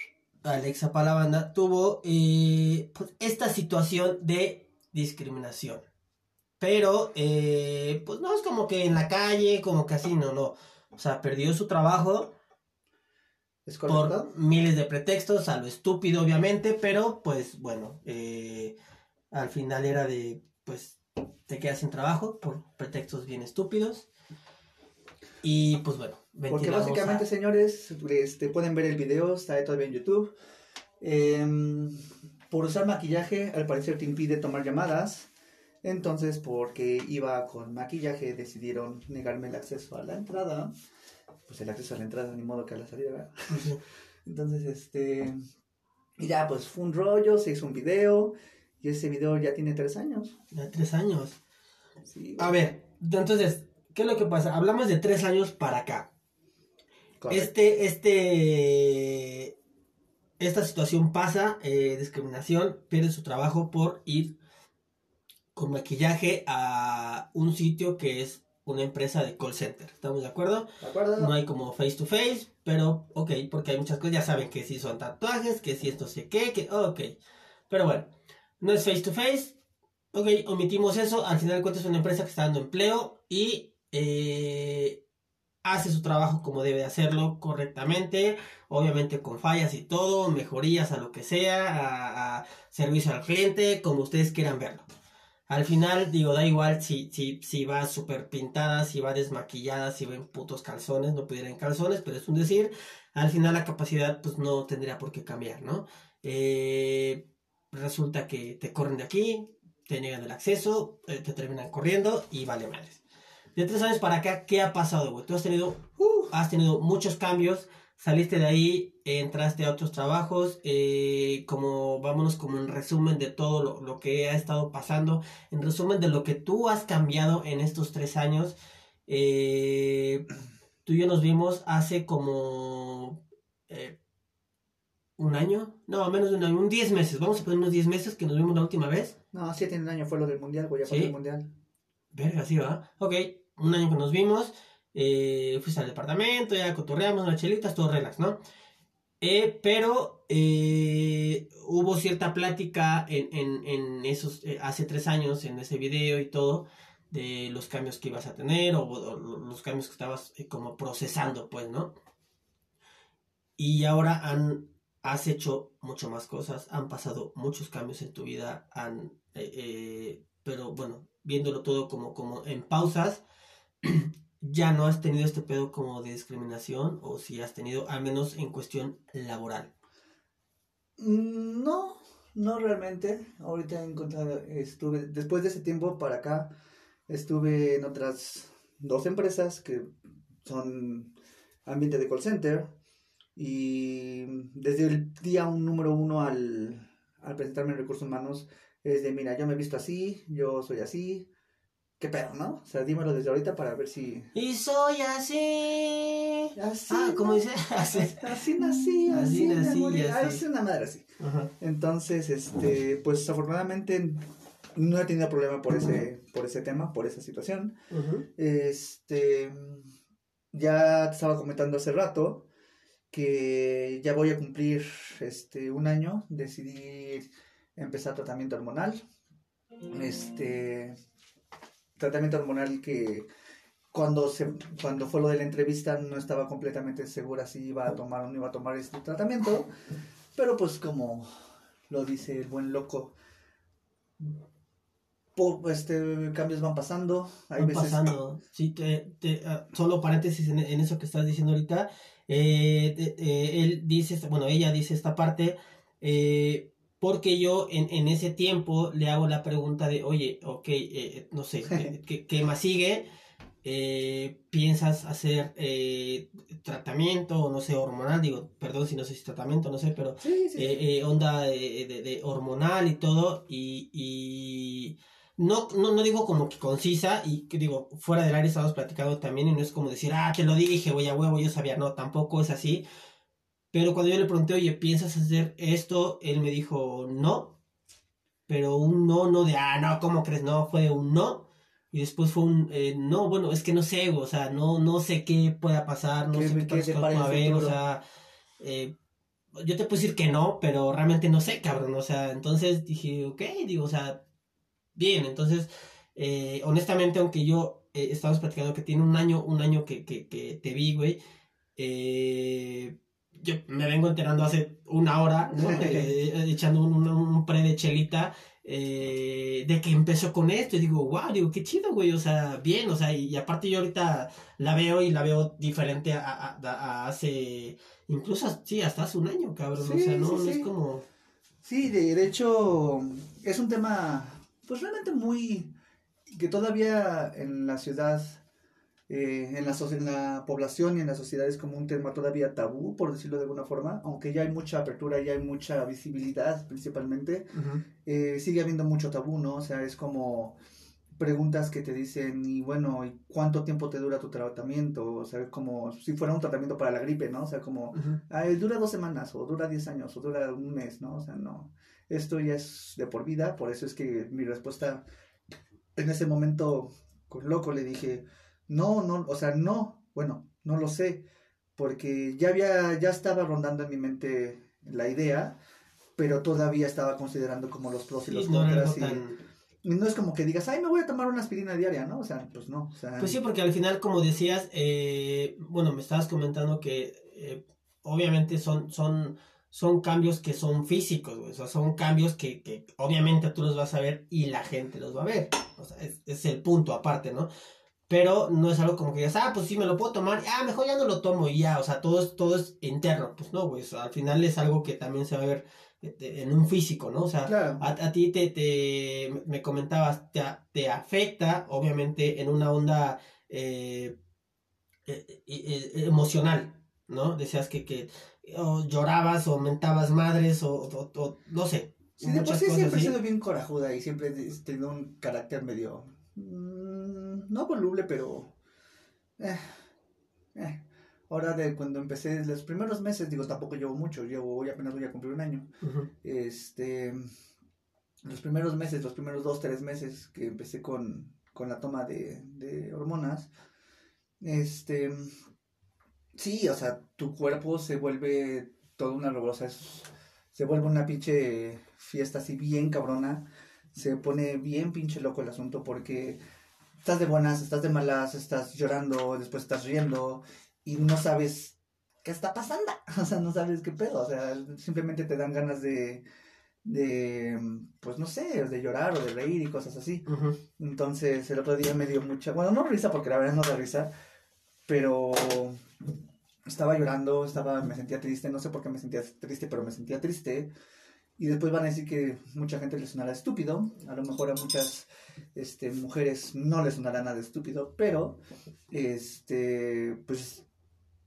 Alexa Palavanda, tuvo eh, pues, esta situación de discriminación. Pero, eh, pues no es como que en la calle, como que así, no, no. O sea, perdió su trabajo ¿Es correcto? por miles de pretextos, a lo estúpido obviamente, pero pues bueno, eh, al final era de, pues te quedas sin trabajo por pretextos bien estúpidos. Y pues bueno, Porque básicamente, a- señores, este, pueden ver el video, está todavía en YouTube. Em, por usar maquillaje, al parecer te impide tomar llamadas. Entonces, porque iba con maquillaje, decidieron negarme el acceso a la entrada. Pues el acceso a la entrada, ni modo que a la salida, ¿verdad? Entonces, este. Y ya, pues fue un rollo, se hizo un video. Y ese video ya tiene tres años. Ya tres años. Sí, A ver, entonces, ¿qué es lo que pasa? Hablamos de tres años para acá. correcto. Este, este, esta situación pasa, eh, discriminación, pierde su trabajo por ir con maquillaje a un sitio que es una empresa de call center. ¿Estamos de acuerdo? ¿De acuerdo? No hay como face to face, pero ok, porque hay muchas cosas, ya saben que si son tatuajes, que si esto sé qué, que ok. Pero bueno, no es face to face, ok, omitimos eso, al final de cuentas es una empresa que está dando empleo y eh, hace su trabajo como debe de hacerlo correctamente, obviamente con fallas y todo, mejorías a lo que sea, a, servicio al cliente, como ustedes quieran verlo. Al final, digo, da igual si, si, si va súper pintada, si va desmaquillada, si va en putos calzones, no pudiera en calzones, pero es un decir. Al final la capacidad pues no tendría por qué cambiar, ¿no? Eh, resulta que te corren de aquí, te niegan el acceso, eh, te terminan corriendo y vale madres. De tres años para acá, ¿qué ha pasado, güey? Tú has tenido, uh, has tenido muchos cambios, saliste de ahí, entraste a otros trabajos, eh, como, vámonos como en resumen de todo lo, lo que ha estado pasando, en resumen de lo que tú has cambiado en estos tres años. Eh, tú y yo nos vimos hace como un año, no, menos de un año, un 10 meses, vamos a poner unos 10 meses que nos vimos la última vez. No, sí tiene un año, fue lo del mundial, güey, ya ¿Sí? el mundial. Verga, sí, va. Ok, un año que nos vimos. Eh, fuiste al departamento, ya cotorreamos unas chelitas, todo relax, ¿no? Eh, pero eh, hubo cierta plática en, en, en esos, eh, hace tres años, en ese video y todo, de los cambios que ibas a tener o, o los cambios que estabas como procesando, pues, ¿no? Y ahora han, has hecho mucho más cosas, han pasado muchos cambios en tu vida, han, eh, eh, pero bueno, viéndolo todo como, como en pausas, ya no has tenido este pedo como de discriminación o si has tenido, al menos en cuestión laboral. Mm, No, no realmente. Ahorita he encontrado, estuve, después de ese tiempo para acá, estuve en otras dos empresas que son ambiente de call center. Y desde el día un número uno al, al presentarme en recursos humanos, es de, mira, yo me he visto así, yo soy así. ¿Qué pedo, no? O sea, dímelo desde ahorita para ver si... Y soy así. Así, Ah, ¿cómo ¿no? dice? Así. Así nací, Así así, nací, es una madre así. Ajá. Entonces, este, pues afortunadamente no he tenido problema por ese, por ese tema, por esa situación. Este, ya te estaba comentando hace rato que ya voy a cumplir este un año, decidí empezar tratamiento hormonal. Este, tratamiento hormonal que cuando se cuando fue lo de la entrevista no estaba completamente segura si iba a tomar o no iba a tomar este tratamiento, pero pues como lo dice el buen loco, este cambios van pasando, hay Van veces pasando. Sí, te, te, ah, solo paréntesis en, en eso que estás diciendo ahorita. Eh, eh, él dice, bueno, ella dice esta parte, eh, porque yo en, en ese tiempo le hago la pregunta de, oye, ok, eh, no sé, ¿qué, qué- más sigue? piensas hacer eh, tratamiento, o no sé, hormonal, digo, perdón si no sé si tratamiento, no sé, pero Sí, sí. onda de, de- de hormonal y todo, y, y no, no, no digo como que concisa, y que digo, fuera del área estamos platicando también, y no es como decir, ah, te lo dije, güey, a huevo, yo sabía, no, tampoco es así, pero cuando yo le pregunté, oye, ¿piensas hacer esto? Él me dijo, no, pero un no, no de, ah, no, ¿cómo crees? No, fue un no. Y después fue un, eh, no, bueno, es que no sé, o sea, no, no sé qué pueda pasar, no ¿Qué- sé qué qué cosas parece pueda haber, o sea, eh, yo te puedo decir que no, pero realmente no sé, cabrón, o sea, entonces dije, ok, digo, o sea, bien, entonces, eh, honestamente, aunque yo eh, estamos platicando que tiene un año, un año que, que, que te vi, güey, eh, yo me vengo enterando hace una hora, ¿no? Eh, echando un, un, un pre de chelita, eh, de que empezó con esto, y digo, wow, digo, qué chido, güey, o sea, bien, o sea, y, y aparte yo ahorita la veo y la veo diferente a, a- a- a hace, incluso, sí, hasta hace un año, cabrón, o sea, no, sí, no es sí. como... Sí, de, de hecho, es un tema, pues realmente muy, que todavía en la ciudad, eh, en, la, soci- en la población y en la sociedad es como un tema todavía tabú, por decirlo de alguna forma, aunque ya hay mucha apertura, ya hay mucha visibilidad principalmente, eh, sigue habiendo mucho tabú, ¿no? O sea, es como preguntas que te dicen, y bueno, ¿y cuánto tiempo te dura tu tratamiento? O sea, como si fuera un tratamiento para la gripe, ¿no? O sea, como. Ay, dura dos semanas, o dura diez años, o dura un mes, ¿no? O sea, no. Esto ya es de por vida, por eso es que mi respuesta en ese momento, con loco, le dije, no, no, o sea, no, bueno, no lo sé, porque ya había, ya estaba rondando en mi mente la idea, pero todavía estaba considerando como los pros y Sí, los no contras, y, y no es como que digas, ay, me voy a tomar una aspirina diaria, ¿no? O sea, pues no, o sea, Pues sí, porque al final, como decías, eh, bueno, me estabas comentando que eh, obviamente son, son, son cambios que son físicos, güey. O sea, son cambios que, que obviamente tú los vas a ver y la gente los va a ver. O sea, es, es el punto aparte, ¿no? Pero no es algo como que digas, ah, pues sí, me lo puedo tomar, ah, mejor ya no lo tomo y ya, o sea, todo es, todo es interno. Pues no, güey, o sea, al final es algo que también se va a ver eh, en un físico, ¿no? O sea, claro. a, a ti te, te, me comentabas, te, te afecta, obviamente, en una onda eh, eh, emocional, ¿no? Decías que, que o llorabas o mentabas madres o, o- o- no sé. Sí, de por sí siempre he sido bien corajuda y siempre he tenido un carácter medio. mm, no voluble, pero. eh, eh. Ahora, de cuando empecé, los primeros meses, digo, tampoco llevo mucho, llevo hoy apenas voy a cumplir un año. Este. Los primeros meses, los primeros dos, tres meses que empecé con, con la toma de, de hormonas, este. Sí, o sea, tu cuerpo se vuelve toda una revolución, se vuelve una pinche fiesta así bien cabrona, se pone bien pinche loco el asunto porque estás de buenas, estás de malas, estás llorando, después estás riendo y no sabes qué está pasando, o sea, no sabes qué pedo, o sea, simplemente te dan ganas de, de, pues no sé, de llorar o de reír y cosas así. Entonces el otro día me dio mucha, bueno, no risa porque la verdad no da risa, pero estaba llorando, estaba, me sentía triste, no sé por qué me sentía triste, pero me sentía triste. Y después van a decir que mucha gente le sonará estúpido, a lo mejor a muchas este, mujeres no les sonará nada estúpido, pero este, pues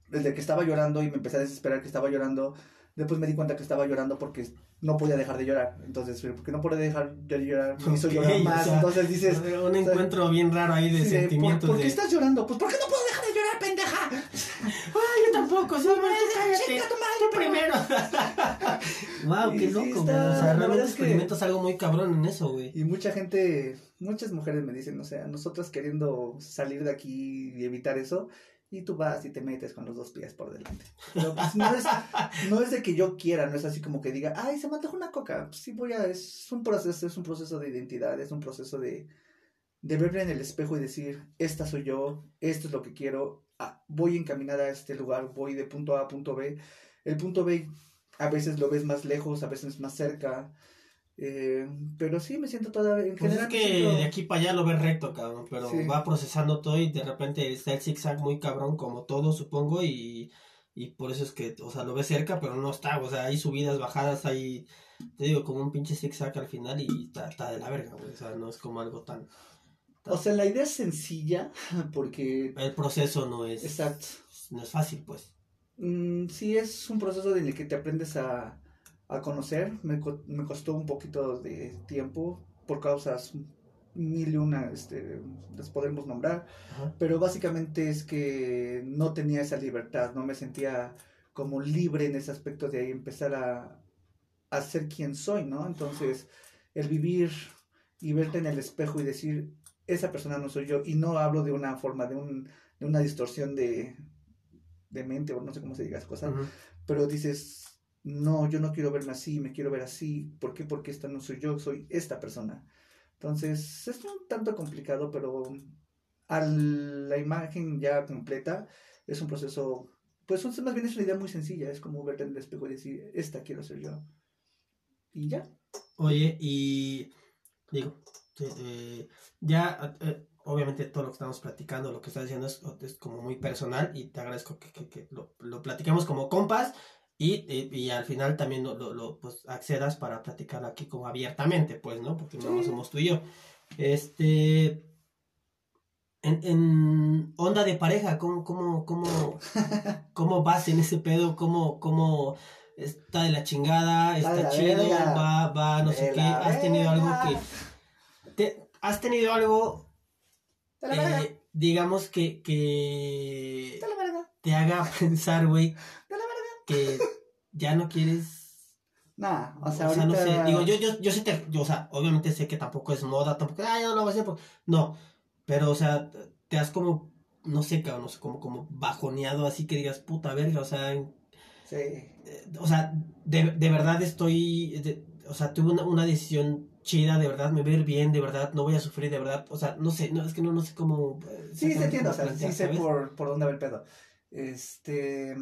desde que estaba llorando y me empecé a desesperar que estaba llorando, después me di cuenta que estaba llorando porque no podía dejar de llorar. Entonces, porque no podía dejar de llorar, me hizo Ok, llorar o más. sea, Entonces dices, un encuentro bien raro ahí de Sí, sentimientos ¿Por, por qué estás llorando? Pues porque no puedo dejar de llorar, pendeja. Ay, yo tampoco, sí, tú cállate. Tu madre, primero. wow, qué sí, loco, güey. O la sea, verdad realmente es que- experimentas algo muy cabrón en eso, güey. Y mucha gente, muchas mujeres me dicen, o sea, nosotras queriendo salir de aquí y evitar eso, y tú vas y te metes con los dos pies por delante. Pero pues, no, es, no es de que yo quiera, no es así como que diga, ay, se me antojó una coca. Pues, sí voy a, es un proceso, es un proceso de identidad, es un proceso de, de verme en el espejo y decir, esta soy yo, esto es lo que quiero, ah, voy encaminada a este lugar, voy de punto A a punto B. El punto B a veces lo ves más lejos, a veces más cerca. eh, pero sí, me siento toda. En Pues es general, que siento- de aquí para allá lo ves recto, cabrón, pero Sí. va procesando todo y de repente está el zigzag muy cabrón como todo, supongo, y, y por eso es que, o sea, lo ves cerca, pero no está, o sea, hay subidas, bajadas, hay, te digo, como un pinche zigzag al final y está, está de la verga, güey, o sea, no es como algo tan, O sea, la idea es sencilla porque... el proceso no es, Exacto. no es fácil, pues. Mm, sí, es un proceso en el que te aprendes a, a conocer. Me, co- me costó un poquito de tiempo por causas mil y una, este, las podemos nombrar. Ajá. Pero básicamente es que no tenía esa libertad, no me sentía como libre en ese aspecto de ahí empezar a, a ser quien soy, ¿no? Entonces, el vivir y verte en el espejo y decir, esa persona no soy yo, y no hablo de una forma, de, un, de una distorsión de, de mente, o no sé cómo se diga las cosas, Ujú. pero dices, no, yo no quiero verme así, me quiero ver así, ¿por qué? Porque esta no soy yo, soy esta persona. Entonces, es un tanto complicado, pero a la imagen ya completa es un proceso, pues es- más bien es una idea muy sencilla, es como verte en el espejo y decir, esta quiero ser yo. Y ya. Oye, y digo, te- eh, ya, eh, obviamente todo lo que estamos platicando, lo que estás diciendo es, es como muy personal y te agradezco que, que- que lo, lo platiquemos como compas y, y, y al final también lo, lo, lo, pues, accedas para platicar aquí como abiertamente, pues, ¿no? Porque no Sí. somos tú y yo. Este, en, en onda de pareja, ¿cómo, cómo, cómo, cómo vas en ese pedo? ¿Cómo, cómo está de la chingada? Está de ¿Está la chido? verga. ¿Va, va, no sé qué? ¿Has tenido algo que... te- ¿Has tenido algo, ¡Te la eh, digamos, que, que ¡Te la te haga pensar, güey, que ya no quieres... Nah, o O sea, sea, no sé, digo, yo, yo, yo sí te, yo, o sea, obviamente sé que tampoco es moda, tampoco, ah, no lo voy a hacer, porque- no, pero, o sea, te has como, no sé, cabrón, no sé, como, como bajoneado, así que digas, puta verga, o sea, Sí. eh, o sea, de, de verdad estoy, de- o sea, tuve una, una decisión chida, de verdad, me ir bien, de verdad, no voy a sufrir, de verdad, o sea, no sé, no, es que no, no sé cómo... eh, Sí, se entiende, o sea, plantear, sí sé por, por dónde va el pedo. Este.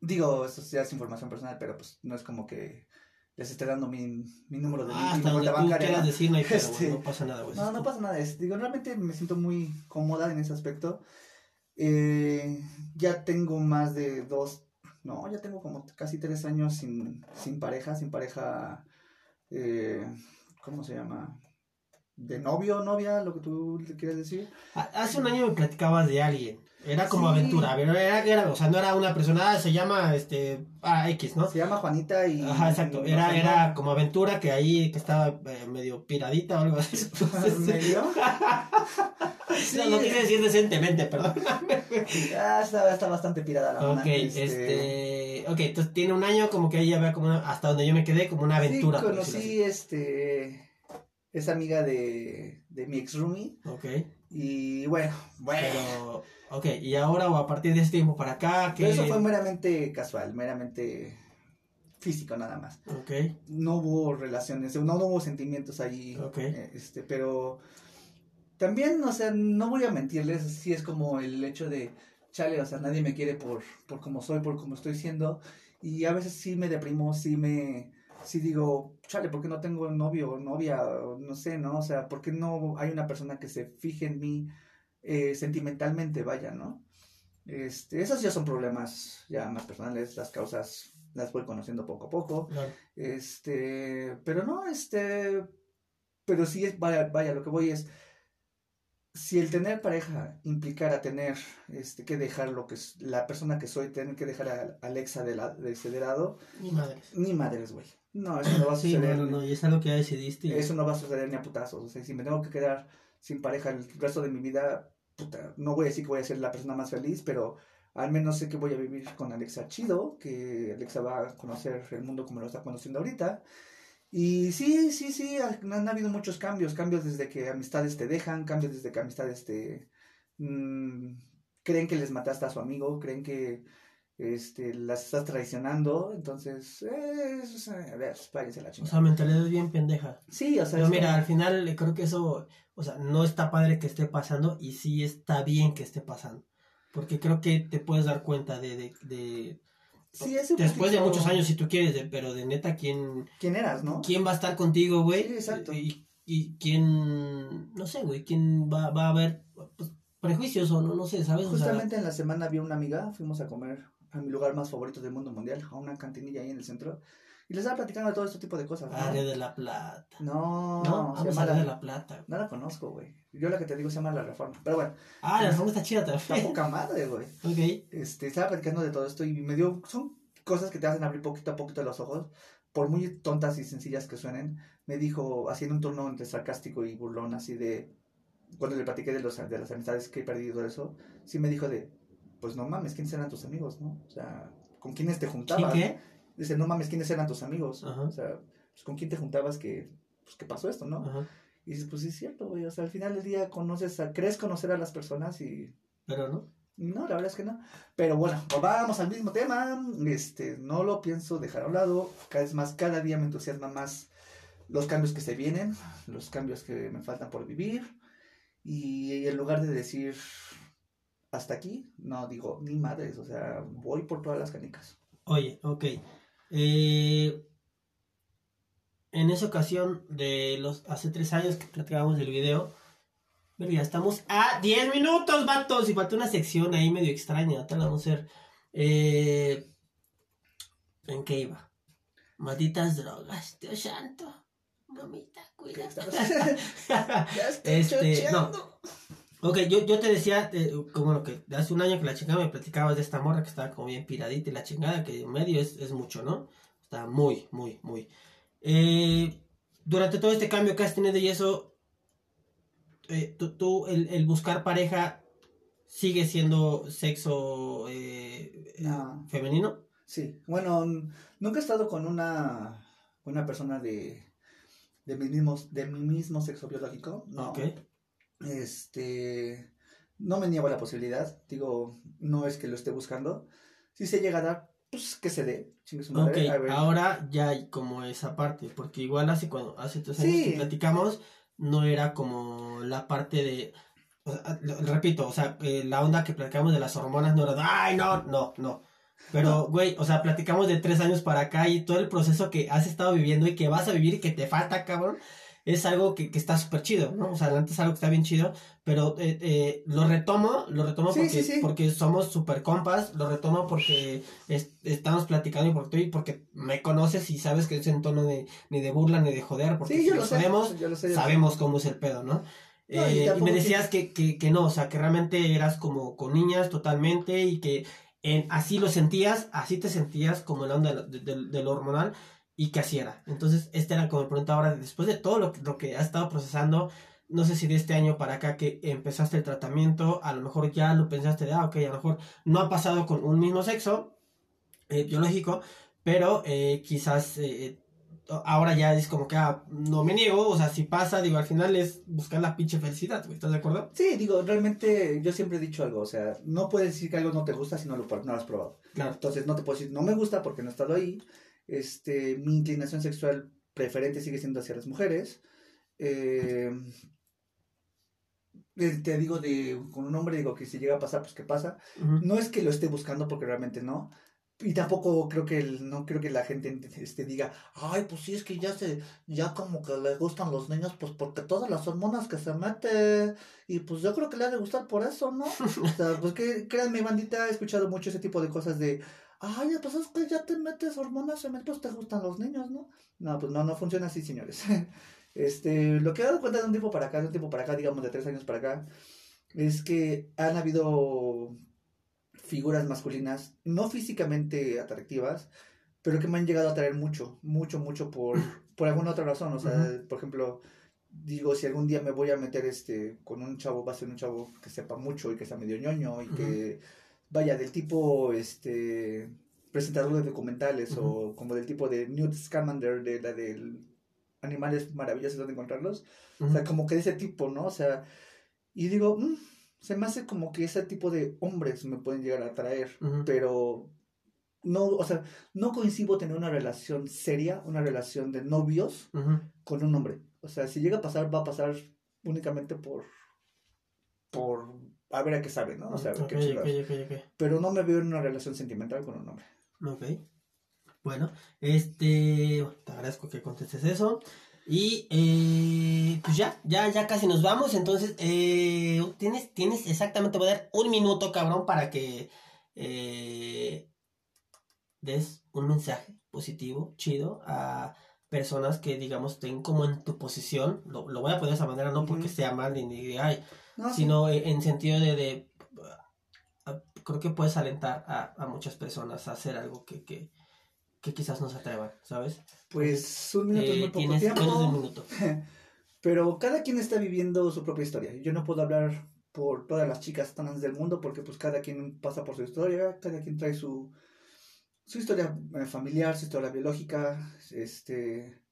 Digo, esto ya es información personal, pero pues no es como que les esté dando mi, mi número de Ah, mi hasta donde cuenta bancaria. ¿no? decir, no hay pedo, güey, Este, no pasa nada, güey. No, no pasa nada. es- digo, realmente me siento muy cómoda en ese aspecto. Eh, ya tengo más de dos, no, ya tengo como casi tres años sin, sin pareja, sin pareja, eh, ¿cómo se llama? De novio o novia, lo que tú le quieres decir. Ha- Hace un año me platicabas de alguien. Era como Sí. aventura, pero era, era, o sea, no era una persona, ah, se llama, este, ah, X, ¿no? Se llama Juanita y... Ajá, exacto. Era, no era como aventura que ahí, que estaba eh, medio piradita o algo así. Entonces, ¿Medio? no, lo quise decir decentemente, perdón. Ah, está, está bastante pirada la Ok, este... Ok, entonces tiene un año como que ahí ya vea como una- hasta donde yo me quedé, como una aventura. Sí, conocí, este... Es amiga de, de mi ex roomie. Ok, Y bueno, bueno. pero... Ok, y ahora o a partir de ese tiempo para acá, que... Pero eso fue meramente casual, meramente físico nada más. Ok, No hubo relaciones, no, no hubo sentimientos ahí. Ok. eh, Este, pero también, o sea, no voy a mentirles, sí es como el hecho de, chale, o sea, nadie me quiere por, por como soy, por como estoy siendo. Y a veces sí me deprimo, sí me, sí digo, chale, ¿por qué no tengo novio o novia? O no sé, ¿no? O sea, ¿por qué no hay una persona que se fije en mí eh, sentimentalmente, vaya, ¿no? Este, esos ya son problemas ya más personales, las causas las voy conociendo poco a poco. claro. Este, pero no, este, pero sí es, vaya, vaya, lo que voy es, si el tener pareja implicara tener, este, que dejar lo que es la persona que soy, tener que dejar a Alexa de, la, de ese lado, Ni madres. ni madres, güey. No, eso no va a Sí, suceder. no, no, no, y es algo que ya decidiste. Eso no va a suceder ni a putazos. O sea, si me tengo que quedar sin pareja el resto de mi vida, puta, no voy a decir que voy a ser la persona más feliz, pero al menos sé que voy a vivir con Alexa chido, que Alexa va a conocer el mundo como lo está conociendo ahorita. Y sí, sí, sí, han, han habido muchos cambios, cambios desde que amistades te dejan, cambios desde que amistades te mm, creen que les mataste a su amigo, creen que este las estás traicionando, entonces, eh, es- a ver, váyanse la O chingada. sea, mentalidad bien pendeja. Sí, o sea, Pero es mira, como- al final eh, creo que eso, o sea, no está padre que esté pasando y sí está bien que esté pasando. Porque creo que te puedes dar cuenta de, de, de- Sí, después de muchos años si tú quieres, de- pero de neta, ¿quién, ¿Quién eras, no? quién va a estar contigo, güey? Sí, exacto. Y, y quién, no sé, güey, quién va, va a haber pues, prejuicios o no, no sé, ¿sabes? O sea, Justamente en la semana vi una amiga, fuimos a comer a mi lugar más favorito del mundo mundial, a una cantinilla ahí en el centro. Y les estaba platicando de todo este tipo de cosas. ¿no? Área de la Plata. No, No, se llama a la- Área de la Plata. No la conozco, güey. Yo la que te digo se llama La Reforma. Pero bueno, Ah, la reforma está chida está también. poca madre, güey. Ok. Este, estaba platicando de todo esto y me dio. Son cosas que te hacen abrir poquito a poquito los ojos. Por muy tontas y sencillas que suenen, me dijo, haciendo un turno entre sarcástico y burlón, así de. Cuando le platiqué de, los, de las amistades que he perdido eso, sí me dijo de. Pues no mames, ¿quiénes eran tus amigos, no? O sea, ¿con quiénes te ¿Sí juntabas? qué? Dice, no mames, ¿quiénes eran tus amigos? Ajá. O sea, pues, ¿con quién te juntabas que, pues, que pasó esto, no? Ajá. Y dices, pues sí es cierto, güey. O sea, al final del día conoces a, crees conocer a las personas y Pero no. no, la verdad es que no. Pero bueno, pues vamos al mismo tema. Este, no lo pienso dejar a un lado. Cada vez más, cada día me entusiasma más los cambios que se vienen, los cambios que me faltan por vivir. Y en lugar de decir hasta aquí, no digo ni madres, o sea, voy por todas las canicas. Oye, ok. Eh, en esa ocasión de los hace tres años que platicábamos del video, pero ya estamos a 10 minutos, vatos, y falta una sección ahí medio extraña, la vamos a hacer. Eh, ¿En qué iba? Malditas drogas, Dios santo. Mamita, cuida. Este, chocheando. Ok, yo, yo te decía, eh, como lo que hace un año que la chingada me platicabas de esta morra que estaba como bien piradita y la chingada, que medio es, es mucho, ¿no? Está muy, muy, muy. Eh, durante todo este cambio que has tenido y eso, eh, tú, tú, el, el buscar pareja sigue siendo sexo No. femenino. Sí, bueno, nunca he estado con una, una persona de, de, mi mismo, de mi mismo sexo biológico, no. Ok. Este, no me niego a la posibilidad, digo, no es que lo esté buscando. Si se llega a dar, pues que se dé, chingue su madre, ahora ya hay como esa parte, porque igual hace cuando hace tres años Sí. que platicamos, no era como la parte de, o sea, lo- repito, o sea, eh, la onda que platicamos de las hormonas no era ay, no, no, no. Pero, güey, o sea, platicamos de tres años para acá y todo el proceso que has estado viviendo y que vas a vivir y que te falta, cabrón, es algo que, que está súper chido, ¿no? O sea, antes es algo que está bien chido, pero eh, eh, lo retomo, lo retomo Sí, porque, sí, sí. porque somos súper compas, lo retomo porque es- estamos platicando y porque, porque me conoces y sabes que es en tono de, ni de burla ni de joder, porque si yo lo sé, sabemos, yo lo sé, yo lo sé. sabemos cómo es el pedo, ¿no? No, y Eh, y, me decías que, que, que no, o sea, que realmente eras como con niñas totalmente y que en, así lo sentías, así te sentías como en la onda de, de- de lo hormonal y que así era. Entonces, esta era como mi pregunta ahora, después de todo lo, que- lo que has estado procesando, no sé si de este año para acá que empezaste el tratamiento, a lo mejor ya lo pensaste de, ah, ok, a lo mejor no ha pasado con un mismo sexo eh, biológico, pero eh, quizás eh, ahora ya es como que ah, no me niego, o sea, si pasa, digo, al final es buscar la pinche felicidad, ¿estás de acuerdo? Sí, digo, realmente yo siempre he dicho algo, o sea, no puedes decir que algo no te gusta si no lo, no lo has probado. Claro. Entonces no te puedo decir, no me gusta porque no he estado ahí. Este, mi inclinación sexual preferente sigue siendo hacia las mujeres. Eh, eh, te digo de con un hombre, digo que si llega a pasar, pues que pasa. No es que lo esté buscando porque realmente no. Y tampoco creo que el- no creo que la gente este, diga, ay, pues sí es que ya se, ya como que le gustan los niños, pues porque todas las hormonas que se mete, y pues yo creo que le ha de gustar por eso, ¿no? O sea, pues que créanme, bandita, he escuchado mucho ese tipo de cosas de, ay, pues es que ya te metes hormonas femeninas, pues te gustan los niños, ¿no? No, pues no, no funciona así, señores. Este, lo que he dado cuenta de un tiempo para acá, de un tiempo para acá, digamos de tres años para acá, es que han habido figuras masculinas, no físicamente atractivas, pero que me han llegado a atraer mucho, mucho, mucho por, por alguna otra razón. O sea, por ejemplo, digo, si algún día me voy a meter este con un chavo, va a ser un chavo que sepa mucho y que sea medio ñoño y que vaya del tipo este presentador de documentales o como del tipo de Newt Scamander de la del Animales Maravillosos donde encontrarlos. O sea, como que de ese tipo, ¿no? O sea, y digo, mm, se me hace como que ese tipo de hombres me pueden llegar a atraer, pero no, o sea, no coincido tener una relación seria, una relación de novios con un hombre. O sea, si llega a pasar, va a pasar únicamente por, por, a ver a qué sabe, ¿no? O sea, a ver Ok, qué ok, chingados. ok, ok. Pero no me veo en una relación sentimental con un hombre. Ok. Bueno, este, te agradezco que contestes eso. Y eh, pues ya, ya, ya casi nos vamos. Entonces, eh, tienes, tienes exactamente, voy a dar un minuto, cabrón, para que eh, des un mensaje positivo, chido, a personas que, digamos, estén como en tu posición. Lo, lo voy a poner de esa manera, no porque sea mal ni ni ay, No, sino en en sentido de, de, creo que puedes alentar a, a muchas personas a hacer algo que, que, que quizás no se atrevan, ¿sabes? Pues un minuto es Eh, muy poco tienes tiempo. menos de un minuto. Pero cada quien está viviendo su propia historia. Yo no puedo hablar por todas las chicas trans del mundo porque pues cada quien pasa por su historia, cada quien trae su, su historia eh, familiar, su historia biológica. Este,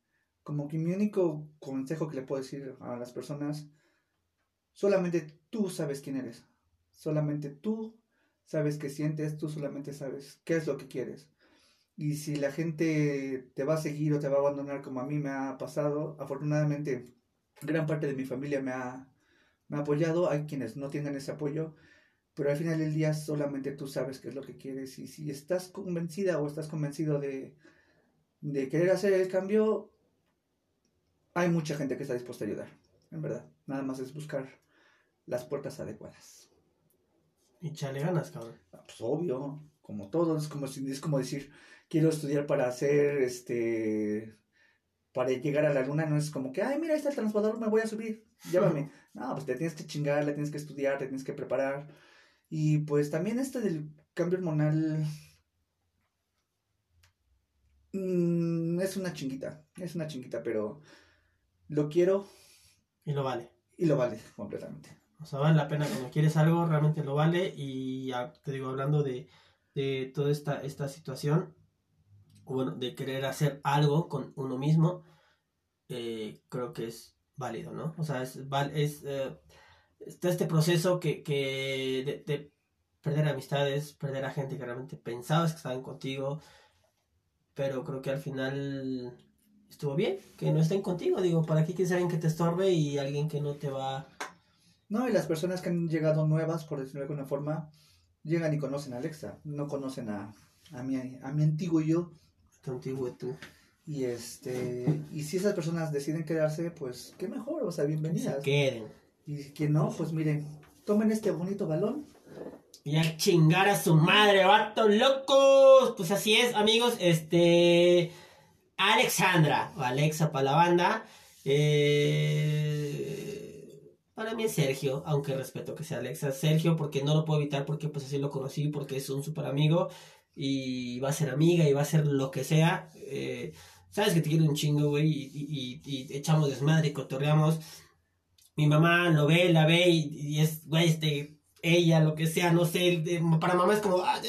como que mi único consejo que le puedo decir a las personas, solamente tú sabes quién eres. Solamente tú sabes qué sientes, tú solamente sabes qué es lo que quieres. Y si la gente te va a seguir o te va a abandonar como a mí me ha pasado, afortunadamente gran parte de mi familia me ha, me ha apoyado, hay quienes no tienen ese apoyo, pero al final del día solamente tú sabes qué es lo que quieres y si estás convencida o estás convencido de, de querer hacer el cambio, hay mucha gente que está dispuesta a ayudar, en verdad. Nada más es buscar las puertas adecuadas. Y chale ganas, cabrón. Ah, Pues obvio, como todo, es como, es como decir, quiero estudiar para hacer, este, para llegar a la luna, no es como que, ay, mira, ahí está el transbordador, me voy a subir, llévame. No, pues te tienes que chingar, le tienes que estudiar, te tienes que preparar. Y pues también este del cambio hormonal mm, es una chinguita, es una chinguita, pero lo quiero Y lo vale. y lo vale completamente. O sea, vale la pena cuando quieres algo, realmente lo vale. Y ya te digo, hablando de, de toda esta, esta situación, bueno, de querer hacer algo con uno mismo, eh, creo que es válido, ¿no? O sea, es, val- es eh, está este proceso que, que de, de perder amistades, perder a gente que realmente pensabas que estaban contigo, pero creo que al final estuvo bien que no estén contigo. Digo, ¿para qué quieres alguien que te estorbe y alguien que no te va No, y las personas que han llegado nuevas, por decirlo de alguna forma, llegan y conocen a Alexa, no conocen a, a, mi, a mi antiguo yo. contigo y tú? Y este y si esas personas deciden quedarse, pues qué mejor, o sea, Que se bienvenidas. queden. Y quien no, pues miren, tomen este bonito balón. Y a chingar a su madre, vatos locos. Pues así es, amigos. Este. Alexandra, o Alexa para la banda. eh, para mí es Sergio, aunque respeto que sea Alexa. Sergio, porque no lo puedo evitar, porque pues así lo conocí, porque es un super amigo. Y va a ser amiga y va a ser lo que sea. eh, Sabes que te quiero un chingo, güey. Y, y- y- y echamos desmadre y cotorreamos. Mi mamá lo ve, la ve y es, güey, este ella, lo que sea, no sé, de- para mamá es como, ah,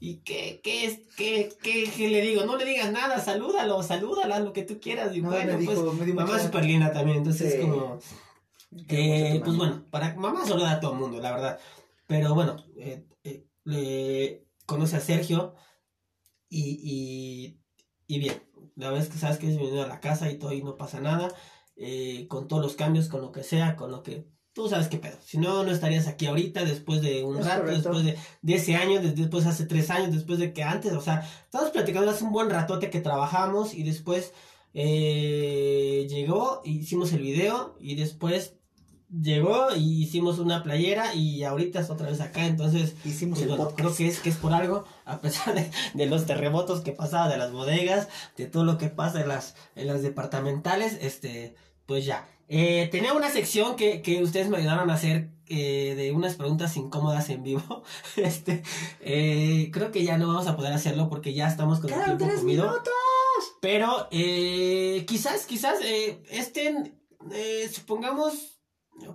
¿y qué, qué es, qué, qué, qué le digo? No le digas nada, salúdalo, salúdala, lo que tú quieras, y No, bueno, me dijo, pues, me mamá es súper linda también, entonces Sí. como, eh, pues bueno, para mamá saluda a todo el mundo, la verdad, pero bueno, eh, eh, conoce a Sergio, y, y, y bien, la vez que sabes que es bienvenido a la casa y todo y no pasa nada, con todos los cambios, con lo que sea, con lo que tú sabes qué pedo. Si no, no estarías aquí ahorita después de un Es rato, correcto. después de, de ese año, des- después hace tres años, después de que antes, o sea, estamos platicando hace un buen ratote que trabajamos y después eh, llegó, hicimos el video y después llegó y hicimos una playera y ahorita es otra vez acá, entonces Hicimos pues el bueno, podcast. creo que es que es por algo, a pesar de, de los terremotos que pasaba, de las bodegas, de todo lo que pasa en las, en las departamentales, este, pues ya. Eh, tenía una sección que, que ustedes me ayudaron a hacer eh, de unas preguntas incómodas en vivo. Este, eh, creo que ya no vamos a poder hacerlo porque ya estamos con el ¡Quedan tiempo tres comido. minutos! Pero quizás, quizás este, supongamos,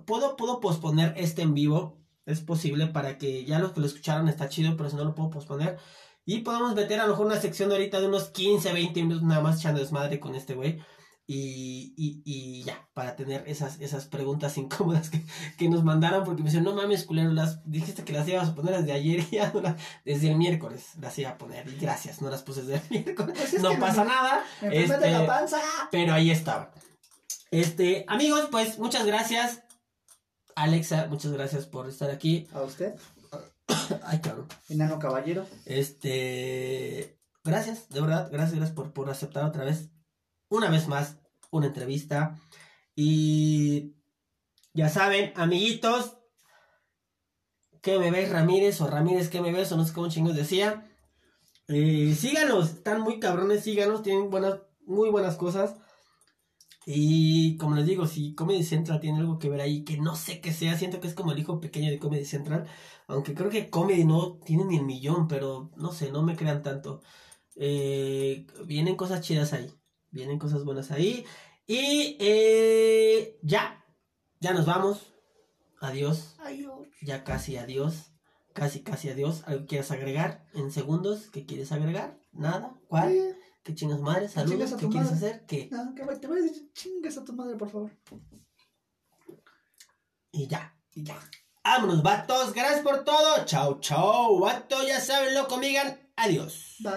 puedo, puedo posponer este en vivo. Es posible para que ya los que lo escucharon está chido, pero si no lo puedo posponer. Y podemos meter a lo mejor una sección de ahorita de unos 15, 20 minutos nada más echando desmadre con este güey. Y, y, y ya, para tener esas, esas preguntas incómodas que, que nos mandaron, porque me dicen, no mames, culero, las dijiste que las ibas a poner desde ayer y ya no las- desde el miércoles las iba a poner. Y gracias, no las puse desde el miércoles. Pues es no pasa me- nada. Me Este, la panza. pero ahí estaba. Este, amigos, pues muchas gracias. Alexa, muchas gracias por estar aquí. A usted, Ay, cabrón. enano caballero. Este, gracias, de verdad, gracias, gracias por, por aceptar otra vez, una vez más, una entrevista. Y ya saben, amiguitos, que me ves Ramírez o Ramírez que me ves o no sé cómo chingos decía. Eh, síganos, están muy cabrones, síganos, tienen buenas, muy buenas cosas. Y como les digo, si Comedy Central tiene algo que ver ahí, que no sé qué sea, siento que es como el hijo pequeño de Comedy Central, aunque creo que Comedy no tiene ni el millón, pero no sé, no me crean tanto. Eh, vienen cosas chidas ahí, vienen cosas buenas ahí. Y eh, ya, ya nos vamos. Adiós, ya casi adiós. Casi, casi adiós. ¿Algo quieres agregar en segundos? ¿Qué quieres agregar? ¿Nada? ¿Cuál? ¿Qué chingas madre? ¿Saludos? ¿Qué quieres madre. hacer? ¿Qué? no, que te voy a decir chingas a tu madre, por favor. Y ya, y ya. Vámonos, vatos. Gracias por todo. Chao, chao. Vato, ya saben, lo comigan. Adiós. Bye.